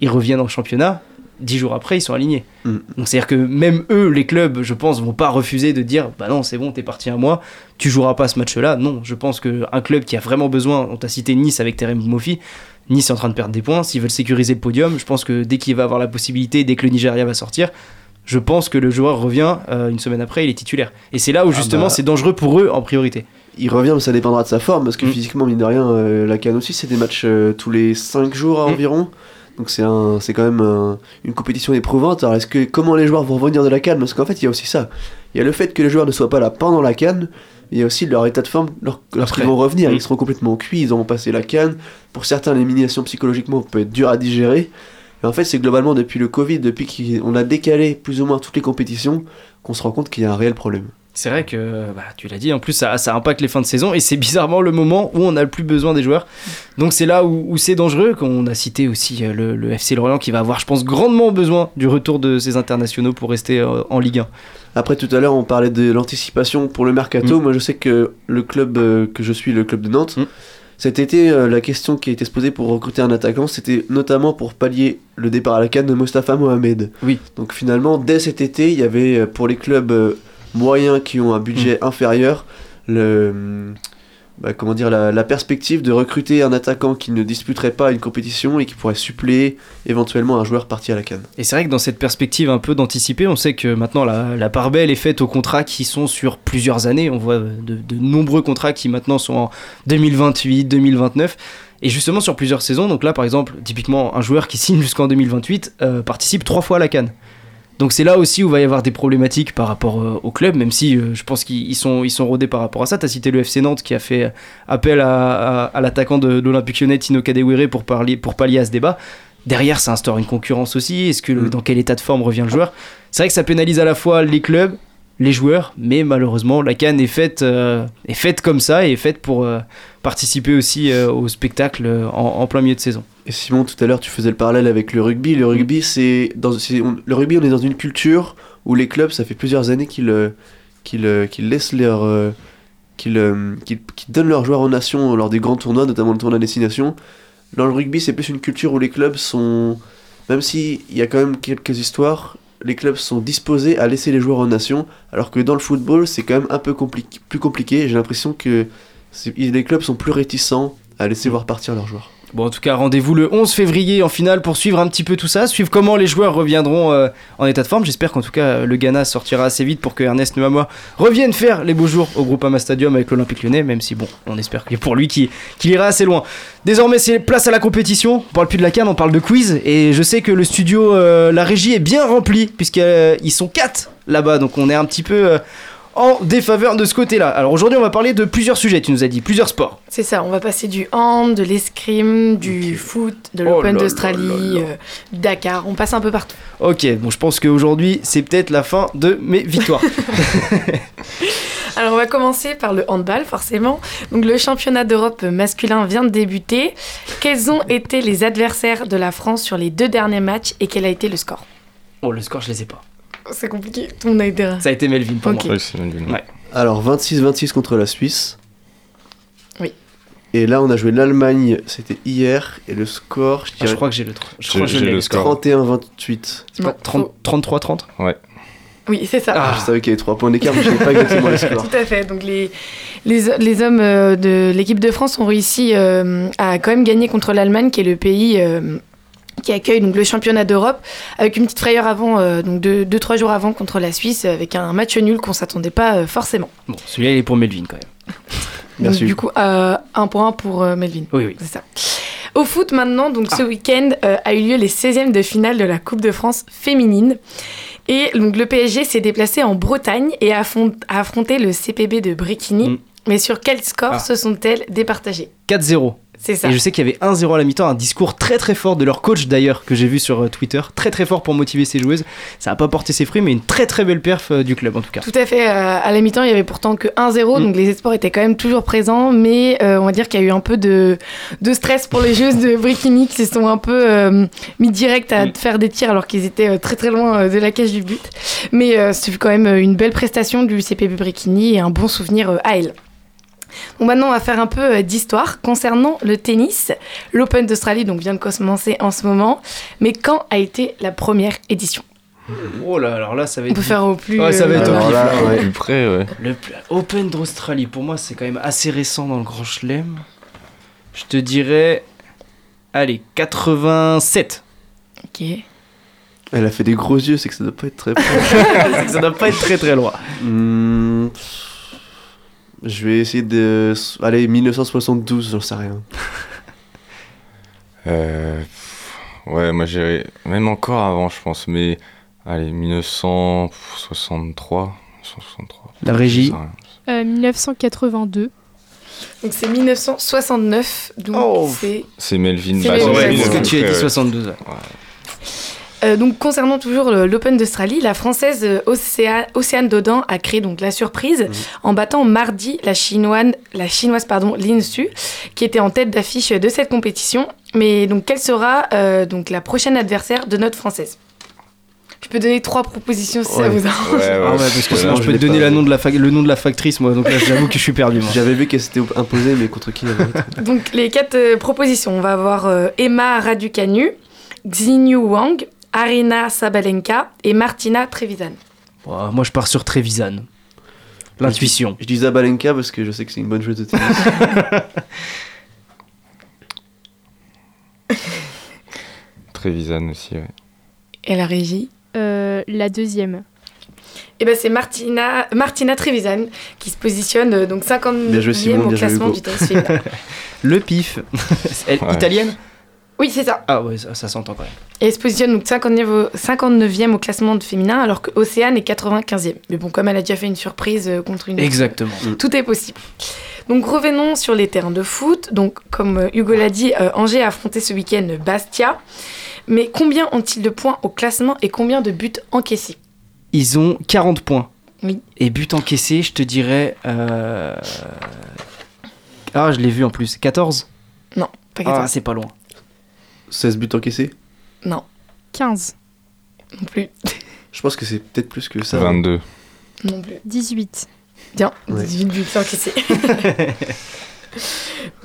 ils reviennent en championnat. Dix jours après, ils sont alignés. Mm. Donc c'est-à-dire que même eux, les clubs, je pense, vont pas refuser de dire bah non, c'est bon, t'es parti un mois, tu joueras pas ce match-là. Non, je pense qu'un club qui a vraiment besoin, on t'a cité Nice avec Terem Mofi, Nice est en train de perdre des points. S'ils veulent sécuriser le podium, je pense que dès qu'il va avoir la possibilité, dès que le Nigeria va sortir, je pense que le joueur revient euh, une semaine après, il est titulaire. Et c'est là où Ah justement bah. c'est dangereux pour eux en priorité. Il revient, mais ça dépendra de sa forme, parce que physiquement, mine de rien, euh, la Cannes aussi, c'est des matchs euh, tous les 5 jours à Mm. environ. Donc c'est un, c'est quand même un- une compétition éprouvante. Alors est-ce que comment les joueurs vont revenir de la Cannes Parce qu'en fait, il y a aussi ça. Il y a le fait que les joueurs ne soient pas là pendant la Cannes. Il y a aussi leur état de forme leur- lorsqu'ils vont revenir. Mm. Ils seront complètement cuits. Ils auront passé la Cannes. Pour certains, l'élimination psychologiquement peut être dure à digérer. Et en fait, c'est globalement depuis le Covid, depuis qu'on a décalé plus ou moins toutes les compétitions, qu'on se rend compte qu'il y a un réel problème. C'est vrai que, bah, tu l'as dit, en plus ça, ça impacte les fins de saison et c'est bizarrement le moment où on n'a le plus besoin des joueurs. Donc c'est là où, où c'est dangereux, qu'on a cité aussi euh, le, le FC Lorient qui va avoir, je pense, grandement besoin du retour de ses internationaux pour rester euh, en Ligue 1. Après, tout à l'heure, on parlait de l'anticipation pour le mercato. Mm. Moi, je sais que le club euh, que je suis, le club de Nantes, cet été, euh, la question qui a été se posée pour recruter un attaquant, c'était notamment pour pallier le départ à la canne de Mostafa Mohamed. Oui. Donc finalement, dès cet été, il y avait euh, pour les clubs moyens qui ont un budget inférieur, le, bah, comment dire, la, perspective de recruter un attaquant qui ne disputerait pas une compétition et qui pourrait suppléer éventuellement un joueur parti à la canne. Et c'est vrai que dans cette perspective un peu d'anticiper, on sait que maintenant la, la part belle est faite aux contrats qui sont sur plusieurs années. On voit de, nombreux contrats qui maintenant sont en 2028, 2029. Et justement sur plusieurs saisons, donc là par exemple, typiquement un joueur qui signe jusqu'en 2028 euh, participe trois fois à la Cannes. Donc c'est là aussi où va y avoir des problématiques par rapport euh, au club, même si euh, je pense qu'ils ils sont, ils sont rodés par rapport à ça. Tu as cité le FC Nantes qui a fait appel à, à- à l'attaquant de, de l'Olympique Lyonnais, Tino Kadewere, pour, parler, pour pallier à ce débat. Derrière, ça instaure une concurrence aussi. Est-ce que le- dans quel état de forme revient le joueur? C'est vrai que ça pénalise à la fois les clubs les joueurs, mais malheureusement la Cannes est faite, euh, est faite comme ça et est faite pour euh, participer aussi euh, au spectacle en, en plein milieu de saison. Et Simon, tout à l'heure, tu faisais le parallèle avec le rugby. Le rugby, c'est dans on- le rugby, on est dans une culture où les clubs, ça fait plusieurs années qu'ils qu'ils qu'ils laissent leur qu'ils qu'ils- qu'ils donnent leurs joueurs aux nations lors des grands tournois, notamment le tournoi destination. Dans le rugby, c'est plus une culture où les clubs sont, même si il y a quand même quelques histoires, les clubs sont disposés à laisser les joueurs aux nations, alors que dans le football, c'est quand même un peu compli- plus compliqué. J'ai l'impression que les clubs sont plus réticents à laisser voir partir leurs joueurs. Bon, en tout cas, rendez-vous le 11 février en finale pour suivre un petit peu tout ça, suivre comment les joueurs reviendront euh, en état de forme. J'espère qu'en tout cas, le Ghana sortira assez vite pour que Ernest Nuamwa revienne faire les beaux jours au Groupama Stadium avec l'Olympique lyonnais, même si, bon, on espère que pour lui qu'il ira assez loin. Désormais, c'est place à la compétition. On parle plus de la canne, on parle de quiz. Et je sais que le studio, euh, la régie est bien rempli, puisqu'ils sont 4 là-bas. Donc on est un petit peu euh, en défaveur de ce côté-là. Alors aujourd'hui, on va parler de plusieurs sujets, tu nous as dit, plusieurs sports. C'est ça, on va passer du hand, de l'escrime, du foot, de Oh l'Open d'Australie, euh, Dakar, on passe un peu partout. Ok, bon, je pense qu'aujourd'hui, c'est peut-être la fin de mes victoires. Alors on va commencer par le handball forcément. Donc le championnat d'Europe masculin vient de débuter. Quels ont été les adversaires de la France sur les deux derniers matchs et quel a été le score? Oh, le score, je les ai pas. C'est compliqué, tout le monde a été Ça a été Melvin pour Ok. moi. Ouais, c'est Melvin. Ouais. Alors 26-26 contre la Suisse. Oui. Et là, on a joué l'Allemagne, c'était hier, et le score, je Ah, dirais je crois que j'ai le, je crois que j'ai le score. score. 31-28. C'est pas Non, 30 33-30 Ouais. Oui, c'est ça. Ah. Je savais qu'il y avait 3 points d'écart, mais je savais pas exactement le score. Tout à fait. Donc les, les, les hommes euh, de l'équipe de France ont réussi euh, à quand même gagner contre l'Allemagne, qui est le pays euh, qui accueille donc, le championnat d'Europe, avec une petite frayeur avant, euh, donc deux, deux, trois jours avant contre la Suisse, avec un match nul qu'on s'attendait pas euh, forcément. Bon, celui-là, il est pour Melvin quand même. Merci. Donc, du coup, euh, un point pour euh, Melvin. Oui, oui. C'est ça. Au foot maintenant, donc ce week-end euh, a eu lieu les 16e de finale de la Coupe de France féminine. Et donc le PSG s'est déplacé en Bretagne et a, affron- a affronté le CPB de Bréquigny. Mm. Mais sur quel score Ah. se sont-elles départagées? 4-0. C'est ça. Et je sais qu'il y avait 1-0 à la mi-temps, un discours très très fort de leur coach d'ailleurs, que j'ai vu sur euh, Twitter. Très très fort pour motiver ses joueuses. Ça n'a pas porté ses fruits, mais une très très belle perf euh, du club en tout cas. Tout à fait. euh, à la mi-temps, il y avait pourtant que 1-0, Mm. donc les espoirs étaient quand même toujours présents, mais euh, on va dire qu'il y a eu un peu de, de stress pour les joueuses de Bréquigny qui se sont un peu euh, mis direct à Mm. faire des tirs alors qu'ils étaient très très loin de la cage du but. Mais euh, c'est quand même une belle prestation du CPB Bréquigny et un bon souvenir à elle. Donc maintenant, on va faire un peu euh, d'histoire concernant le tennis. L'Open d'Australie donc vient de commencer en ce moment, mais quand a été la première édition? Oh là, alors là, ça va On être. peut faire au plus. Ouais, ça va euh, être Alors au là, pif, là. ouais. Plus près, ouais. Le Open d'Australie, pour moi, c'est quand même assez récent dans le Grand Chelem. Je te dirais. Allez, 87. Ok. Elle a fait des gros yeux, c'est que ça doit pas être très que ça doit pas être très très loin. Hmm, Je vais essayer de. Allez, 1972, j'en sais rien. Euh, ouais, moi j'irais même encore avant, je pense, mais allez, 1963. 1963. La régie. Je sais rien. Euh, 1982. Donc c'est 1969, donc Oh. c'est... C'est Melvin. C'est bah, Melvin, parce que tu as dit ouais. 72. ouais. Euh, donc concernant toujours l'Open d'Australie, la française euh, Océa- Océane Dodan a créé donc la surprise en battant mardi la chinoise, la chinoise pardon, Lin Su, qui était en tête d'affiche de cette compétition. Mais donc quelle sera euh, donc la prochaine adversaire de notre française? Je peux donner trois propositions si ça vous arrange. Ouais, ouais, Ah ouais, parce que ouais, sinon je je peux te donner pas. la nom de la fac- le nom de la factrice, moi. Donc là, j'avoue que je suis perdu. J'avais vu qu'elle s'était imposée, mais contre qui Donc les quatre euh, propositions, on va avoir euh, Emma Raducanu, Xinyu Wang, Arina Sabalenka et Martina Trevisan. Moi, je pars sur Trevisan. L'intuition. Je dis Zabalenka parce que je sais que c'est une bonne joueuse de tennis. Trevisan aussi, ouais. Et la régie Euh, la deuxième. Eh ben c'est Martina, Martina Trevisan qui se positionne euh, donc 50 Bien joué, Simon, au classement du tennis féminin. Le pif. Elle- Ouais. Italienne? Oui, c'est ça. Ah ouais, ça, ça s'entend quand même. Et elle se positionne donc 59, au- 59e au classement de féminin alors que Océane est 95e. Mais bon, comme elle a déjà fait une surprise euh, contre une Exactement. Tout est possible. Donc revenons sur les terrains de foot. Donc comme euh, Hugo l'a dit, euh, Angers a affronté ce week-end Bastia. Mais combien ont-ils de points au classement et combien de buts encaissés? Ils ont 40 points. Oui. Et but encaissé, je te dirais. euh, Ah, je l'ai vu en plus. 14 Non, pas Ah, 14. c'est pas loin. 16 buts encaissés non, 15, non plus. Je pense que c'est peut-être plus que ça. 22. Non plus. 18. Bien, Ouais. 18 buts encaissés.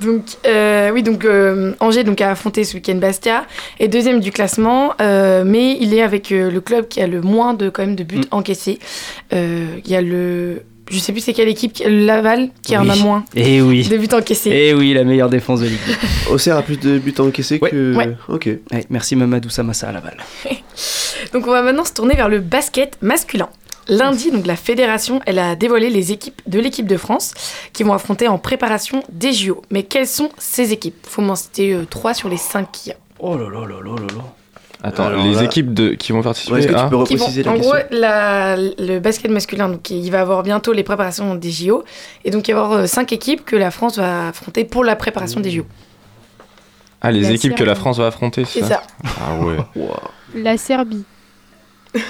donc, euh, oui, donc euh, Angers donc, a affronté ce week-end Bastia, est deuxième du classement, euh, mais il est avec euh, le club qui a le moins de, quand même, de buts Mm. encaissés. Euh, Il y a le. Je sais plus c'est quelle équipe, Laval, qui en a moins Eh oui. de buts encaissés. Eh oui, la meilleure défense de Ligue 2. Auxerre a plus de buts encaissés Ouais. que. Ouais. Ok. Ouais, merci Mamadou Samassa à la balle. Donc on va maintenant se tourner vers le basket masculin. Lundi, donc la fédération, elle a dévoilé les équipes de l'équipe de France qui vont affronter en préparation des JO. Mais quelles sont ces équipes? Faut m'en citer euh, trois sur les cinq qu'il y a. Oh là là là là là là. Attends, Alors les là- équipes de... qui vont participer Ouais, Est-ce que tu peux vont- la en question gros, la- le basket masculin, donc il va avoir bientôt les préparations des JO, et donc il va y avoir euh, cinq équipes que la France va affronter pour la préparation des JO. Ah, les La équipes que la. France va affronter, C'est c'est ça. Ah ouais. La Serbie.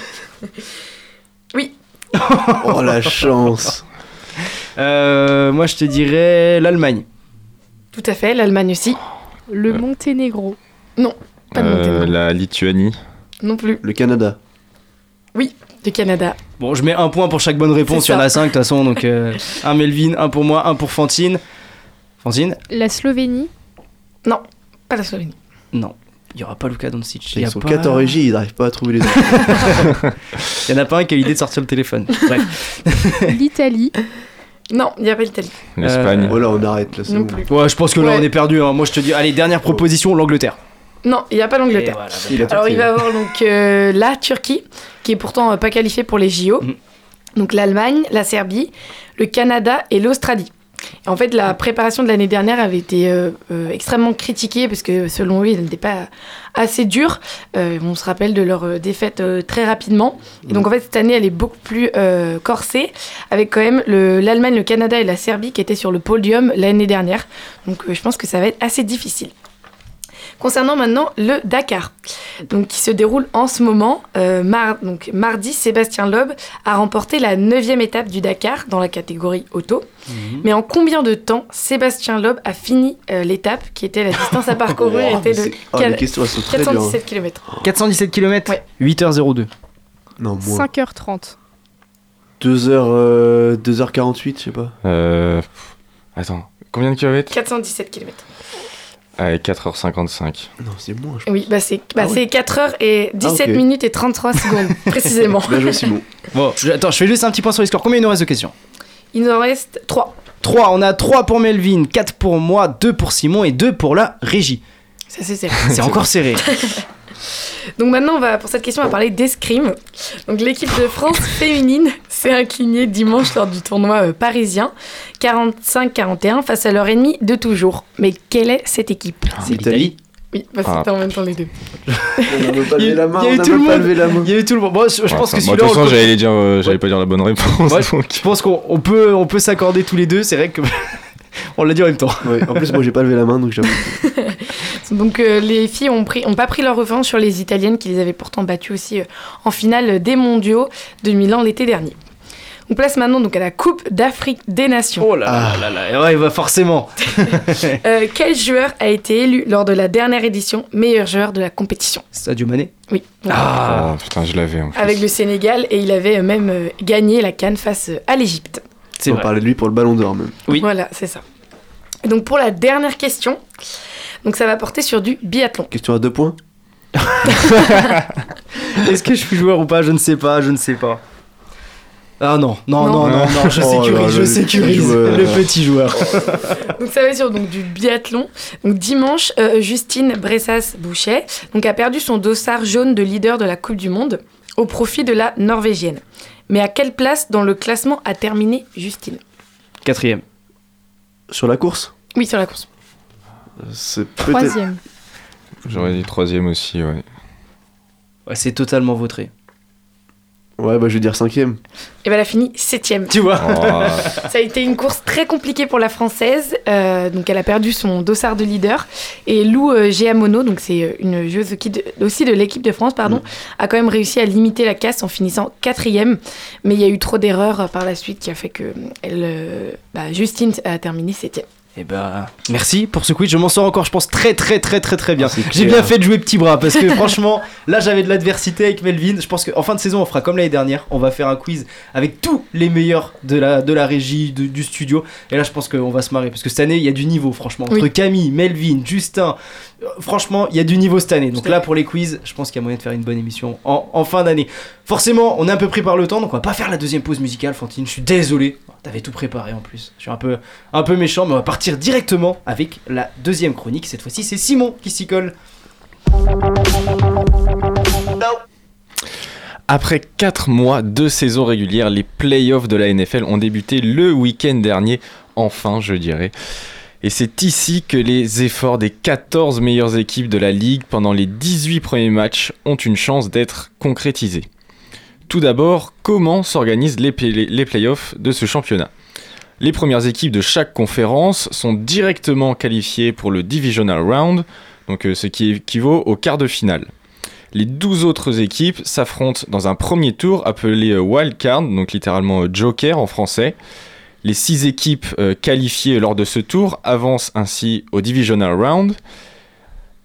Oui, Oh la chance Euh, moi, je te dirais l'Allemagne. tout à fait. L'Allemagne aussi. Le Monténégro. Pas de Euh, Monténégro. la Lituanie. Non plus. Le Canada. Du Canada. Bon, je mets un point pour chaque bonne réponse. C'est Il y en ça. a cinq de toute façon. Donc, euh, un Melvin, un pour moi, un pour Fantine. Fantine La Slovénie. Pas la Slovénie. Non. Il n'y aura pas Luka Doncic. Il y Ils a sont pas- 4 en régie, ils n'arrivent pas à trouver les autres. Il y en a pas un qui a l'idée de sortir le téléphone. Bref. L'Italie. Non, il n'y a pas l'Italie. L'Espagne. voilà, on arrête là. c'est Non bon. plus. Ouais, je pense que là, Ouais. on est perdu. hein. Moi, je te dis, allez, dernière proposition l'Angleterre. Non, il n'y a pas Et l'Angleterre. voilà, Il a Alors il va y avoir donc euh, la Turquie, qui est pourtant euh, pas qualifiée pour les JO. Mhm. Donc l'Allemagne, la Serbie, le Canada et l'Australie. Et En fait, la préparation de l'année dernière avait été euh, euh, extrêmement critiquée parce que selon lui, elle n'était pas assez dure. Euh, on se rappelle de leur défaite euh, très rapidement. Et donc en fait, cette année, elle est beaucoup plus euh, corsée, avec quand même le- l'Allemagne, le Canada et la Serbie qui étaient sur le podium l'année dernière. Donc euh, je pense que ça va être assez difficile. Concernant maintenant le Dakar, donc qui se déroule en ce moment, euh, mar- donc mardi, Sébastien Loeb a remporté la neuvième étape du Dakar dans la catégorie auto. Mais en combien de temps Sébastien Loeb a fini euh, l'étape qui était la distance à parcourir était de c'est- oh, quel- les questions elles sont très dures. hein. 417 km. 417 km Ouais. 8h02. Non, moins. 5h30. 2h, euh, 2h48, je sais pas. Euh... Attends, combien de kilomètres 417 km. Allez, 4h55. Non, c'est moins, je Oui, bah c'est bah Ah ouais. c'est 4 heures et 17 ok. minutes et 33 secondes, précisément. pense. Bien joué, Simon. Bon, je- attends, je fais juste un petit point sur les scores. Combien il nous reste de questions? Il nous en reste 3. 3, on a 3 pour Melvin, 4 pour moi, 2 pour Simon et 2 pour la régie. Ça c'est serré. C'est encore serré. Donc maintenant, on va, pour cette question, on va parler d'escrime. Donc l'équipe de France féminine s'est inclinée dimanche lors du tournoi euh, parisien 45-41 face à leur ennemi de toujours. Mais quelle est cette équipe? C'est l'Italie. Oui, bah, Ah. c'était en même temps les deux. On n'a pas Il y a- levé la main, il y a on eu n'a tout le même pas monde. levé la main. Il y a eu tout le monde. Bon, je, je Ouais, pense que moi, celui-là. de toute on façon, j'allais dire, euh, j'allais Ouais. pas dire la bonne réponse. Ouais, donc. je pense qu'on on peut, on peut s'accorder tous les deux. C'est vrai que. on l'a dit en même temps. Ouais, en plus, moi j'ai pas levé la main donc j'avoue. Donc euh, les filles ont, pris, ont pas pris leur revanche sur les Italiennes qui les avaient pourtant battues aussi euh, en finale des mondiaux de Milan l'été dernier. On place maintenant donc à la Coupe d'Afrique des Nations. Oh là là là là. là. Ouais, bah forcément. Euh, quel joueur a été élu lors de la dernière édition meilleur joueur de la compétition? Sadio Mané. Oui. Ah. Oh, putain, je l'avais. Avec le Sénégal et il avait même euh, gagné la canne face euh, à l'Égypte. C'est On vrai. parlait de lui pour le ballon d'or même. Oui. Voilà, c'est ça. Et donc pour la dernière question, donc ça va porter sur du biathlon. Question à deux points Est-ce que je suis joueur ou pas? Je ne sais pas, je ne sais pas. Ah non, non, non, Non. non, non, je Oh là sécurise, là, je le sécurise. petit joueur. Le petit joueur. Donc ça va être sur donc, du biathlon. Donc dimanche, euh, Justine Bressas-Bouchet donc, a perdu son dossard jaune de leader de la Coupe du Monde au profit de la Norvégienne. Mais à quelle place dans le classement a terminé Justine? Quatrième. Sur la course? Oui, sur la course. C'est. Troisième. J'aurais dit troisième aussi, ouais. Ouais, c'est totalement vautré. Ouais, bah je vais dire cinquième. Et ben elle a fini septième. Tu vois Ça a été une course très compliquée pour la française. Euh, donc elle a perdu son dossard de leader. Et Lou euh, Giamono, donc c'est euh, une joueuse qui de- aussi de l'équipe de France, pardon, a quand même réussi à limiter la casse en finissant quatrième. Mais il y a eu trop d'erreurs euh, par la suite qui a fait que elle, euh, bah, Justine a terminé septième. Eh ben, merci pour ce quiz. Je m'en sors encore, je pense, très très très très très bien. J'ai bien fait de jouer petit bras parce que franchement, là j'avais de l'adversité avec Melvin. Je pense qu'en fin de saison, on fera comme l'année dernière. On va faire un quiz avec tous les meilleurs de la, de la régie, de- du studio. Et là, je pense qu'on va se marrer parce que cette année, il y a du niveau, franchement. Entre Oui. Camille, Melvin, Justin, euh, franchement, il y a du niveau cette année. Donc là, pour les quiz, je pense qu'il y a moyen de faire une bonne émission en, en fin d'année. Forcément, on est un peu pris par le temps, donc on va pas faire la deuxième pause musicale, Fantine. Je suis désolé. T'avais tout préparé en plus. Je suis un peu, un peu méchant, mais on va partir directement avec la deuxième chronique. Cette fois-ci, c'est Simon qui s'y colle. Après 4 mois de saison régulière, les playoffs de la NFL ont débuté le week-end dernier, enfin je dirais. Et c'est ici que les efforts des 14 meilleures équipes de la ligue pendant les 18 premiers matchs ont une chance d'être concrétisés. Tout d'abord, comment s'organisent les, les playoffs de ce championnat? Les premières équipes de chaque conférence sont directement qualifiées pour le Divisional Round, donc euh, ce qui équivaut au quart de finale. Les 12 autres équipes s'affrontent dans un premier tour appelé euh, Wild Card, donc littéralement euh, Joker en français. Les 6 équipes qualifiées lors de ce tour avancent ainsi au Divisional Round.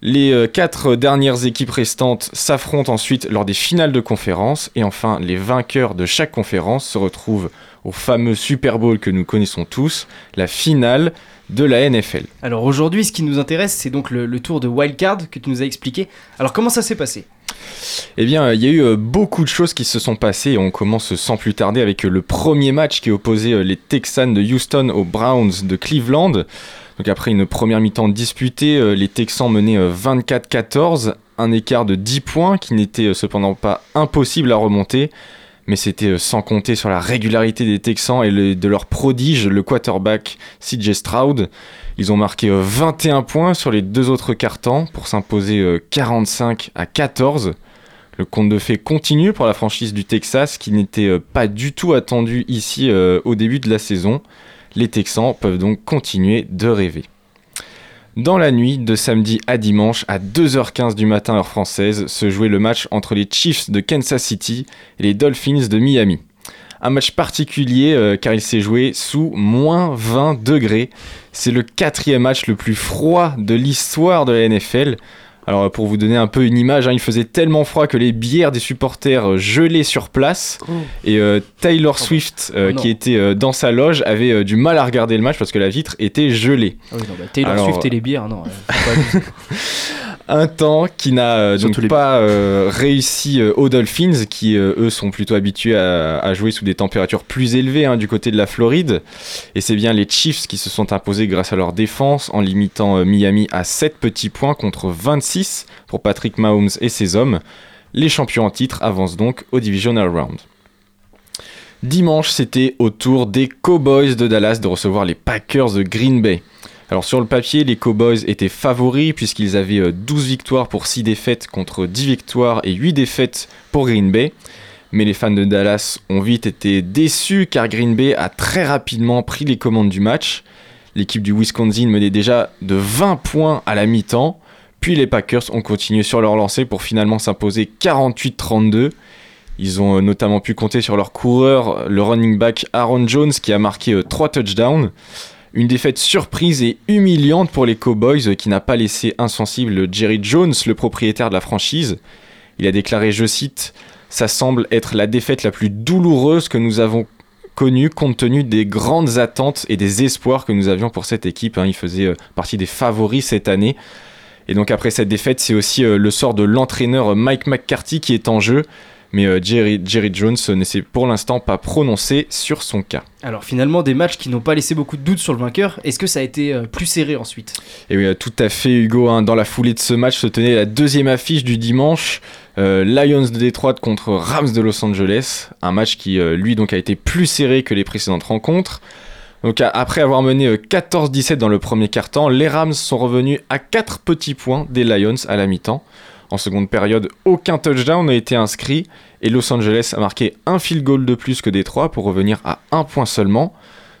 Les 4 dernières équipes restantes s'affrontent ensuite lors des finales de conférence. Et enfin, les vainqueurs de chaque conférence se retrouvent au fameux Super Bowl que nous connaissons tous, la finale de la NFL. Alors aujourd'hui, ce qui nous intéresse, c'est donc le, le tour de Wildcard que tu nous as expliqué. Alors comment ça s'est passé? Eh bien, il y a eu euh, beaucoup de choses qui se sont passées et on commence sans plus tarder avec euh, le premier match qui opposait euh, les Texans de Houston aux Browns de Cleveland. Donc après une première mi-temps disputée, euh, les Texans menaient euh, 24-14, un écart de 10 points qui n'était euh, cependant pas impossible à remonter. Mais c'était euh, sans compter sur la régularité des Texans et de leur prodige, le quarterback CJ Stroud. Ils ont marqué euh, 21 points sur les deux autres quarts-temps pour s'imposer euh, 45 à 14. Le conte de fées continue pour la franchise du Texas qui n'était euh, pas du tout attendu ici euh, au début de la saison. Les Texans peuvent donc continuer de rêver. Dans la nuit de samedi à dimanche à 2h15 du matin heure française se jouait le match entre les Chiefs de Kansas City et les Dolphins de Miami. Un match particulier euh, car il s'est joué sous moins 20 degrés. C'est le quatrième match le plus froid de l'histoire de la NFL. Alors euh, pour vous donner un peu une image, hein, il faisait tellement froid que les bières des supporters euh, gelaient sur place. Et euh, Taylor Swift, euh, Oh qui était euh, dans sa loge, avait du mal à regarder le match parce que la vitre était gelée. Ah oui, non, bah, Taylor Alors, Swift et les bières, non. faut pas abuser. Un temps qui n'a euh, donc les- pas euh, réussi euh, aux Dolphins, qui eux sont plutôt habitués à, à jouer sous des températures plus élevées hein, du côté de la Floride. Et c'est bien les Chiefs qui se sont imposés grâce à leur défense en limitant Miami à 7 petits points contre 26 pour Patrick Mahomes et ses hommes. Les champions en titre avancent donc au Divisional Round. Dimanche, c'était au tour des Cowboys de Dallas de recevoir les Packers de Green Bay. Alors sur le papier, les Cowboys étaient favoris puisqu'ils avaient euh, 12 victoires pour 6 défaites contre 10 victoires et 8 défaites pour Green Bay. Mais les fans de Dallas ont vite été déçus car Green Bay a très rapidement pris les commandes du match. L'équipe du Wisconsin menait déjà de 20 points à la mi-temps. Puis les Packers ont continué sur leur lancée pour finalement s'imposer 48-32. Ils ont euh, notamment pu compter sur leur coureur, le running back Aaron Jones, qui a marqué 3 touchdowns. Une défaite surprise et humiliante pour les Cowboys, euh, qui n'a pas laissé insensible Jerry Jones, le propriétaire de la franchise. Il a déclaré, je cite, Ça semble être la défaite la plus douloureuse que nous avons connue compte tenu des grandes attentes et des espoirs que nous avions pour cette équipe. hein. Il faisait euh, partie des favoris cette année. Et donc après cette défaite, c'est aussi euh, le sort de l'entraîneur Mike McCarthy qui est en jeu. Mais euh, Jerry, Jerry Jones euh, ne s'est pour l'instant pas prononcé sur son cas. Alors finalement, des matchs qui n'ont pas laissé beaucoup de doutes sur le vainqueur. Est-ce que ça a été euh, plus serré ensuite? Et oui, euh, tout à fait, Hugo. hein. Dans la foulée de ce match se tenait la deuxième affiche du dimanche. euh, Lions de Détroit contre Rams de Los Angeles. Un match qui, euh, lui, donc, a été plus serré que les précédentes rencontres. Donc, après avoir mené euh, 14-17 dans le premier quart-temps, les Rams sont revenus à 4 petits points des Lions à la mi-temps. En seconde période, aucun touchdown n'a été inscrit et Los Angeles a marqué un field goal de plus que Détroit pour revenir à un point seulement.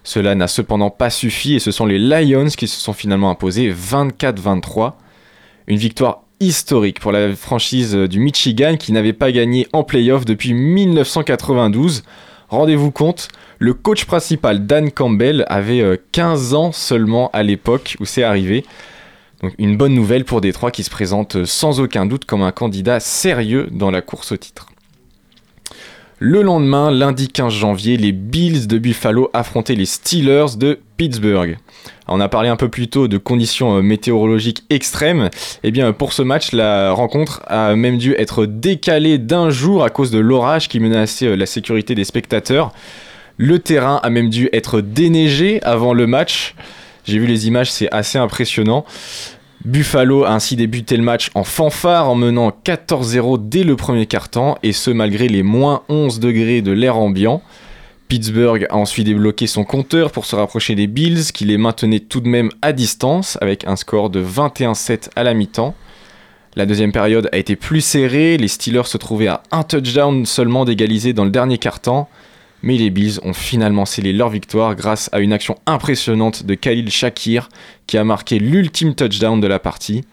Cela n'a cependant pas suffi et ce sont les Lions qui se sont finalement imposés 24-23. Une victoire historique pour la franchise du Michigan qui n'avait pas gagné en playoff depuis 1992. Rendez-vous compte, le coach principal Dan Campbell avait 15 ans seulement à l'époque où c'est arrivé. Donc une bonne nouvelle pour Détroit qui se présente sans aucun doute comme un candidat sérieux dans la course au titre. Le lendemain, lundi 15 janvier, les Bills de Buffalo affrontaient les Steelers de Pittsburgh. On a parlé un peu plus tôt de conditions météorologiques extrêmes. Et bien pour ce match, la rencontre a même dû être décalée d'un jour à cause de l'orage qui menaçait la sécurité des spectateurs. Le terrain a même dû être déneigé avant le match. J'ai vu les images, c'est assez impressionnant. Buffalo a ainsi débuté le match en fanfare en menant 14-0 dès le premier quart-temps et ce malgré les moins 11 degrés de l'air ambiant. Pittsburgh a ensuite débloqué son compteur pour se rapprocher des Bills qui les maintenaient tout de même à distance avec un score de 21-7 à la mi-temps. La deuxième période a été plus serrée, les Steelers se trouvaient à un touchdown seulement d'égaliser dans le dernier quart-temps mais les Bills ont finalement scellé leur victoire grâce à une action impressionnante de Khalil Shakir qui a marqué l'ultime touchdown de la partie.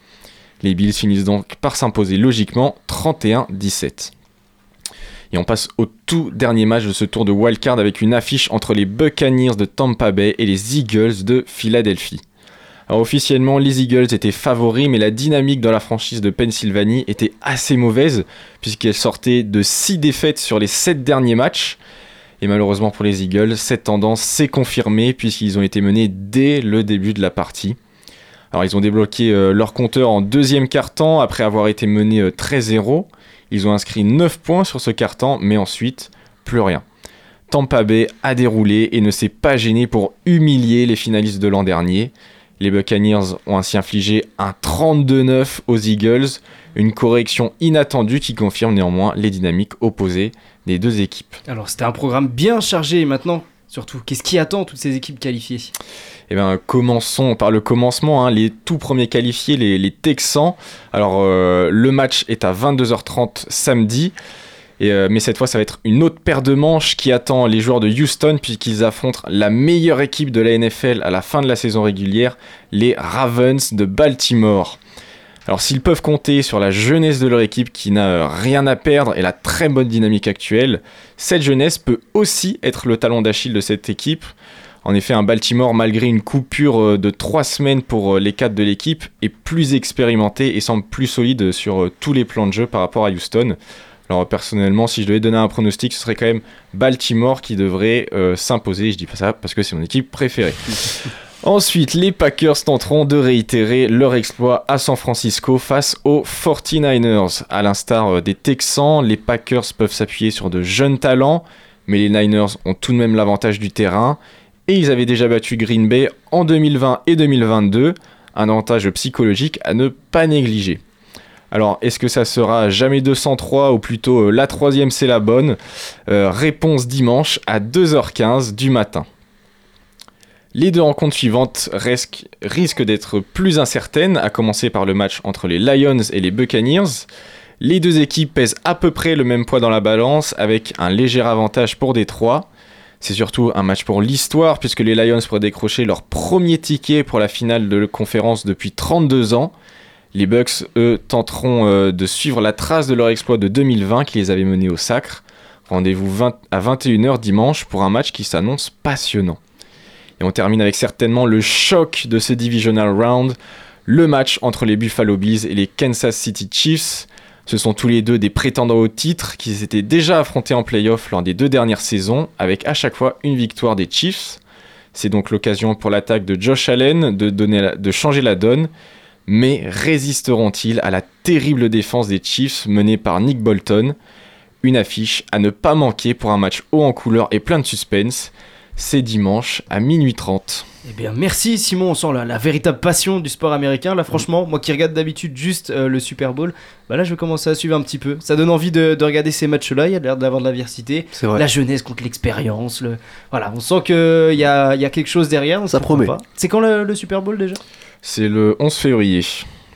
Les Bills finissent donc par s'imposer logiquement 31-17. Et on passe au tout dernier match de ce tour de wildcard avec une affiche entre les Buccaneers de Tampa Bay et les Eagles de Philadelphie. Alors officiellement, les Eagles étaient favoris, mais la dynamique dans la franchise de Pennsylvanie était assez mauvaise, puisqu'elle sortait de 6 défaites sur les 7 derniers matchs. Et malheureusement pour les Eagles, cette tendance s'est confirmée puisqu'ils ont été menés dès le début de la partie. Alors ils ont débloqué euh, leur compteur en deuxième quart-temps après avoir été menés euh, 13-0. Ils ont inscrit 9 points sur ce quart-temps, mais ensuite plus rien. Tampa Bay a déroulé et ne s'est pas gêné pour humilier les finalistes de l'an dernier. Les Buccaneers ont ainsi infligé un 32-9 aux Eagles, une correction inattendue qui confirme néanmoins les dynamiques opposées des deux équipes. Alors c'était un programme bien chargé et maintenant, surtout, qu'est-ce qui attend toutes ces équipes qualifiées? Eh bien, commençons par le commencement. hein. Les tout premiers qualifiés, les, les Texans. Alors, euh, le match est à 22h30 samedi. Et, euh, mais cette fois, ça va être une autre paire de manches qui attend les joueurs de Houston puisqu'ils affrontent la meilleure équipe de la NFL à la fin de la saison régulière, les Ravens de Baltimore. Alors s'ils peuvent compter sur la jeunesse de leur équipe qui n'a euh, rien à perdre et la très bonne dynamique actuelle, cette jeunesse peut aussi être le talon d'Achille de cette équipe. En effet, un Baltimore, malgré une coupure euh, de 3 semaines pour euh, les cadres de l'équipe, est plus expérimenté et semble plus solide sur tous les plans de jeu par rapport à Houston. Alors personnellement, si je devais donner un pronostic, ce serait quand même Baltimore qui devrait s'imposer. Je dis pas ça parce que c'est mon équipe préférée. Ensuite, les Packers tenteront de réitérer leur exploit à San Francisco face aux 49ers. À l'instar euh, des Texans, les Packers peuvent s'appuyer sur de jeunes talents, mais les Niners ont tout de même l'avantage du terrain. Et ils avaient déjà battu Green Bay en 2020 et 2022, un avantage psychologique à ne pas négliger. Alors, est-ce que ça sera jamais 203 ou plutôt euh, la troisième c'est la bonne? Euh, Réponse dimanche à 2h15 du matin. Les deux rencontres suivantes risquent, d'être plus incertaines, à commencer par le match entre les Lions et les Buccaneers. Les deux équipes pèsent à peu près le même poids dans la balance, avec un léger avantage pour Détroit. C'est surtout un match pour l'histoire, puisque les Lions pourraient décrocher leur premier ticket pour la finale de conférence depuis 32 ans. Les Bucks, eux, tenteront euh, de suivre la trace de leur exploit de 2020 qui les avait menés au sacre. Rendez-vous 20 à 21h dimanche pour un match qui s'annonce passionnant. Et on termine avec certainement le choc de ce divisional round, le match entre les Buffalo Bills et les Kansas City Chiefs. Ce sont tous les deux des prétendants au titre qui s'étaient déjà affrontés en playoff lors des deux dernières saisons, avec à chaque fois une victoire des Chiefs. C'est donc l'occasion pour l'attaque de Josh Allen de, donner de changer la donne, mais résisteront-ils à la terrible défense des Chiefs menée par Nick Bolton? Une affiche à ne pas manquer pour un match haut en couleur et plein de suspense. C'est dimanche à minuit 30. Eh bien, merci Simon, on sent la, la véritable passion du sport américain. Là, franchement, moi qui regarde d'habitude juste euh, le Super Bowl, bah là, je vais commencer à suivre un petit peu. Ça donne envie de, de regarder ces matchs-là. Il y a l'air d'avoir de la diversité. C'est vrai. La jeunesse contre l'expérience. Le... Voilà, on sent qu'il y a, il y a quelque chose derrière. Ça promet. pas. C'est quand le, le Super Bowl déjà? C'est le 11 février.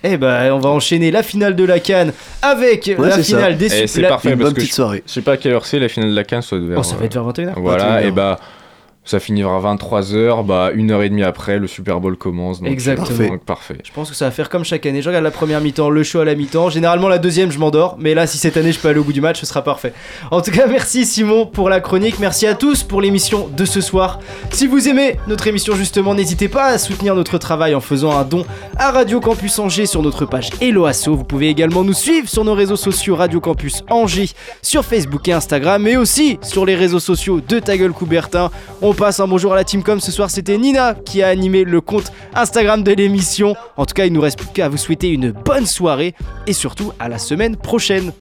Eh ben, on va enchaîner la finale de la Cannes avec Ouais, la c'est ça. finale des Et Super- c'est la- parfait Une parce bonne que petite je, soirée. je sais pas à quelle heure c'est la finale de la Cannes, soit vers. Oh, ça va être vers 21h. Voilà, 21h. et bah ça finira à 23h, bah une heure et demie après, le Super Bowl commence. Donc, Exactement. Parfait. Donc, parfait. Je pense que ça va faire comme chaque année. Je regarde la première mi-temps, le show à la mi-temps. Généralement, la deuxième, je m'endors. Mais là, si cette année, je peux aller au bout du match, ce sera parfait. En tout cas, merci Simon pour la chronique. Merci à tous pour l'émission de ce soir. Si vous aimez notre émission, justement, n'hésitez pas à soutenir notre travail en faisant un don à Radio Campus Angers sur notre page Eloasso. Vous pouvez également nous suivre sur nos réseaux sociaux Radio Campus Angers sur Facebook et Instagram, mais aussi sur les réseaux sociaux de Ta Gueule Coubertin. On passe un bonjour à la team com. Ce soir, c'était Nina qui a animé le compte Instagram de l'émission. En tout cas, il nous reste plus qu'à vous souhaiter une bonne soirée et surtout à la semaine prochaine.